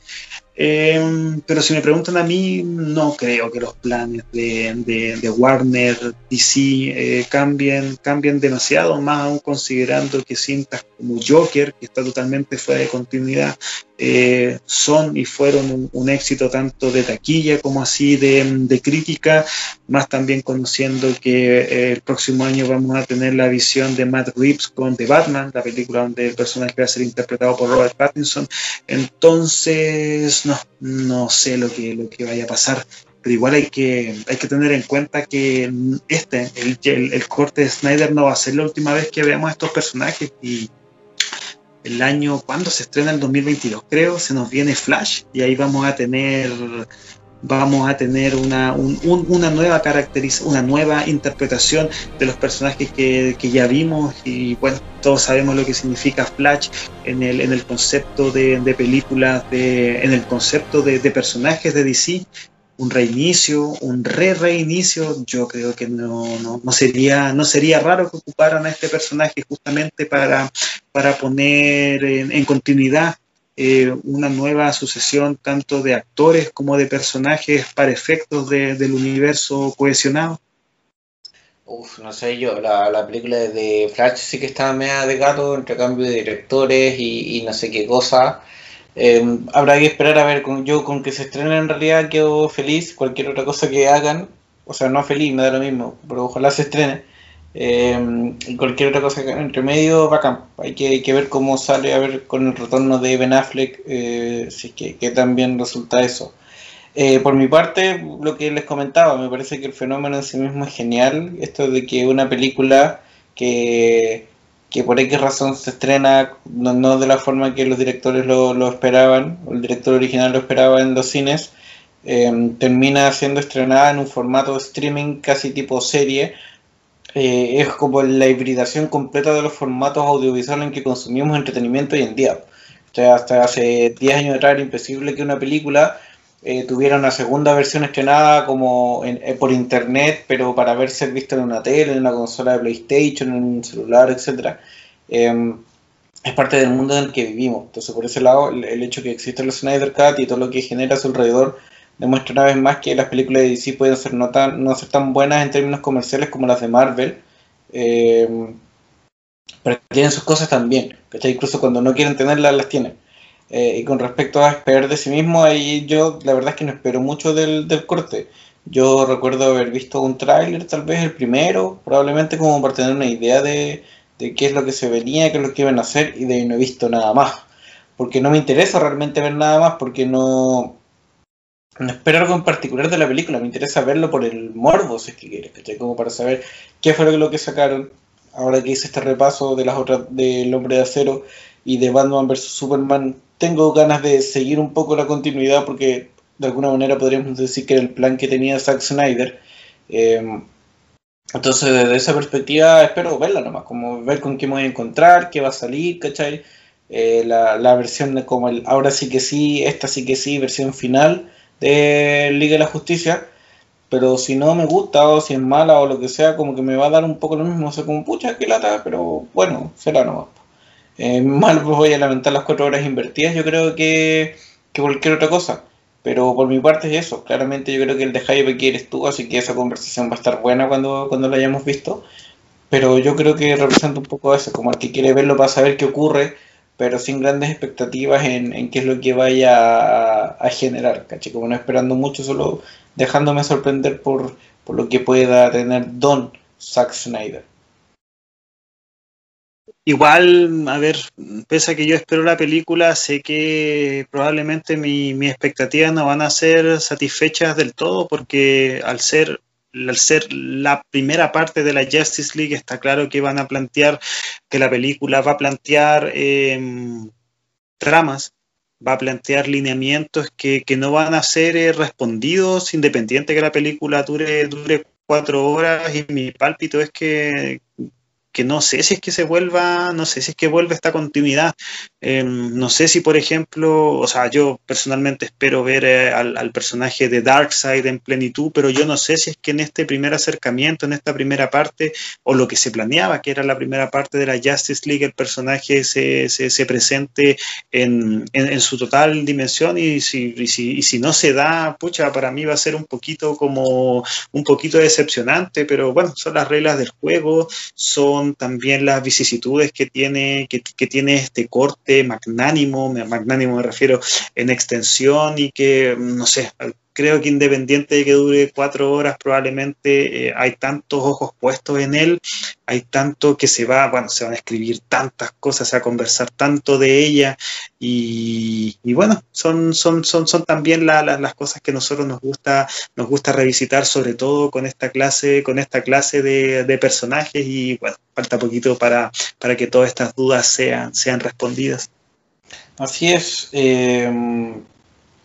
Eh, pero si me preguntan a mí, no creo que los planes de, de, de Warner, DC cambien, cambien demasiado, más aún considerando que cintas como Joker, que está totalmente fuera de continuidad, eh, son y fueron un, un, éxito tanto de taquilla como así de, de, crítica, más también conociendo que eh, el próximo año vamos a tener la visión de Matt Reeves con The Batman, la película donde el personaje va a ser interpretado por Robert Pattinson. Entonces, no, no sé lo que, lo que vaya a pasar. Pero igual hay que, hay que tener en cuenta que este, el, el, el corte de Snyder no va a ser la última vez que veamos a estos personajes y el año, ¿cuándo se estrena? El 2022, creo, se nos viene Flash y ahí vamos a tener vamos a tener una, un, un, una nueva caracterización, una nueva interpretación de los personajes que, que, ya vimos y bueno, todos sabemos lo que significa Flash en el, en el concepto de, películas, de, en el concepto de personajes de DC un reinicio, un re-reinicio, yo creo que no, no, sería, no sería raro que ocuparan a este personaje justamente para, para poner en, en continuidad eh, una nueva sucesión tanto de actores como de personajes para efectos de, del universo cohesionado. Uf, no sé yo, la, la, película de Flash sí que estaba media de gato, entre cambio de directores y, y no sé qué cosa. Eh, habrá que esperar a ver, con, yo con que se estrene en realidad quedo feliz, cualquier otra cosa que hagan, o sea, no feliz, me da lo mismo, pero ojalá se estrene. Y cualquier otra cosa que entre medio, bacán. Hay que, hay que ver cómo sale, a ver con el retorno de Ben Affleck, eh, si que, que también resulta eso. Eh, por mi parte, lo que les comentaba, me parece que el fenómeno en sí mismo es genial. Esto de que una película que que por X razón se estrena no, de la forma que los directores lo, lo, esperaban, el director original lo esperaba en los cines, eh, termina siendo estrenada en un formato streaming casi tipo serie. Eh, es como la hibridación completa de los formatos audiovisuales en que consumimos entretenimiento hoy en día. Hasta hace 10 años atrás era imposible que una película eh, tuviera una segunda versión estrenada como en, eh, por internet, pero para verse visto en una tele, en una consola de PlayStation, en un celular, etc. Eh, es parte del mundo en el que vivimos. Entonces, por ese lado, el, el hecho que existe el Snyder Cut y todo lo que genera a su alrededor demuestra una vez más que las películas de DC pueden ser no, tan, no ser tan buenas en términos comerciales como las de Marvel, Eh, pero tienen sus cosas también, ¿cachai? Incluso cuando no quieren tenerlas, las tienen. Eh, y con respecto a esperar de sí mismo, ahí yo la verdad es que no espero mucho del, del corte. Yo recuerdo haber visto un tráiler, tal vez el primero, probablemente como para tener una idea de, de qué es lo que se venía, qué es lo que iban a hacer, y de ahí no he visto nada más. Porque no me interesa realmente ver nada más, porque no, no espero algo en particular de la película, me interesa verlo por el morbo, si es que quieres, ¿cachai? Como para saber qué fue lo que sacaron, ahora que hice este repaso de las otras del Hombre de Acero y de Batman vs Superman, tengo ganas de seguir un poco la continuidad porque de alguna manera podríamos decir que era el plan que tenía Zack Snyder. Eh, entonces, desde esa perspectiva, espero verla nomás, como ver con qué me voy a encontrar, qué va a salir, ¿cachai? Eh, la, la, versión como el ahora sí que sí, esta sí que sí, versión final de Liga de la Justicia. Pero si no me gusta o si es mala o lo que sea, como que me va a dar un poco lo mismo. O sea, como pucha, que lata, pero bueno, será nomás. Eh, mal voy a lamentar las cuatro horas invertidas, yo creo que, cualquier otra cosa. Pero por mi parte es eso. Claramente yo creo que el de hype que eres tú, así que esa conversación va a estar buena cuando, cuando la hayamos visto. Pero yo creo que representa un poco eso, como el que quiere verlo para saber qué ocurre, pero sin grandes expectativas en, qué es lo que vaya a, a generar, ¿caché? Como no esperando mucho, solo dejándome sorprender por, por lo que pueda tener Don Zack Snyder. Igual, a ver, pese a que yo espero la película, sé que probablemente mis mi expectativas no van a ser satisfechas del todo porque al ser, al ser la primera parte de la Justice League está claro que van a plantear, que la película va a plantear eh, tramas, va a plantear lineamientos que, que no van a ser eh, respondidos independiente que la película dure, dure cuatro horas y mi pálpito es que que no sé si es que se vuelva, no sé si es que vuelve esta continuidad. Eh, no sé si, por ejemplo, o sea, yo personalmente espero ver eh, al, personaje de Darkseid en plenitud, pero yo no sé si es que en este primer acercamiento, en esta primera parte, o lo que se planeaba, que era la primera parte de la Justice League, el personaje se, se, se presente en, en, su total dimensión y si, si, y si no se da, pucha, para mí va a ser un poquito como un poquito decepcionante, pero bueno, son las reglas del juego, son también las vicisitudes que tiene, que, que, tiene este corte magnánimo, magnánimo me refiero en extensión y que, no sé, creo que independiente de que dure cuatro horas, probablemente eh, hay tantos ojos puestos en él, hay tanto que se va, bueno, se van a escribir tantas cosas, se va a conversar tanto de ella y, bueno, son, son, son, son también la, la, las cosas que nosotros nos gusta, nos gusta revisitar, sobre todo con esta clase, con esta clase de, de personajes y bueno, falta poquito para, para que todas estas dudas sean, sean respondidas. Así es. Eh,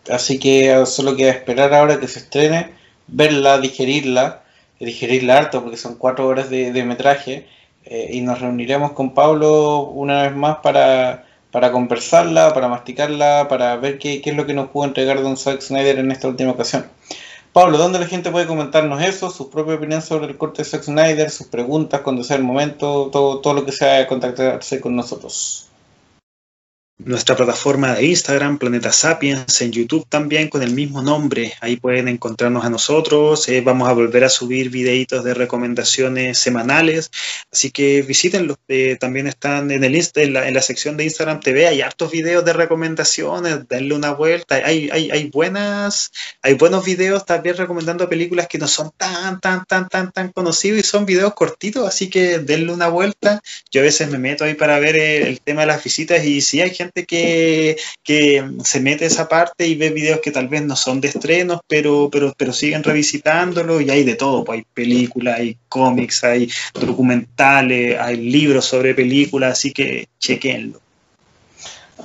Así que solo queda esperar ahora que se estrene, verla, digerirla, digerirla harto porque son cuatro horas de, de metraje eh, y nos reuniremos con Pablo una vez más para, para conversarla, para masticarla, para ver qué, qué, es lo que nos pudo entregar Don Zack Snyder en esta última ocasión. Pablo, ¿dónde la gente puede comentarnos eso, su propia opinión sobre el corte de Zack Snyder, sus preguntas cuando sea el momento, todo, todo lo que sea contactarse con nosotros? Nuestra plataforma de Instagram, Planeta Sapiens, en YouTube también con el mismo nombre. Ahí pueden encontrarnos a nosotros. Eh, vamos a volver a subir videitos de recomendaciones semanales. Así que visítenlos. Eh, también están en, el en, la, en, la, sección de Instagram TV. Hay hartos videos de recomendaciones. Denle una vuelta. Hay, hay, hay, buenas, hay buenos videos también recomendando películas que no son tan, tan, tan, tan, tan conocidos y son videos cortitos. Así que denle una vuelta. Yo a veces me meto ahí para ver el, el tema de las visitas y si hay gente que, se mete esa parte y ve videos que tal vez no son de estrenos, pero, pero, pero siguen revisitándolo y hay de todo, pues hay películas, hay cómics, hay documentales, hay libros sobre películas, así que chequenlo.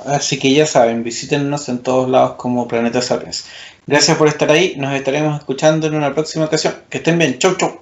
Así que ya saben, visítenos en todos lados como Planeta Sapiens. Gracias por estar ahí, nos estaremos escuchando en una próxima ocasión. Que estén bien, chau chau.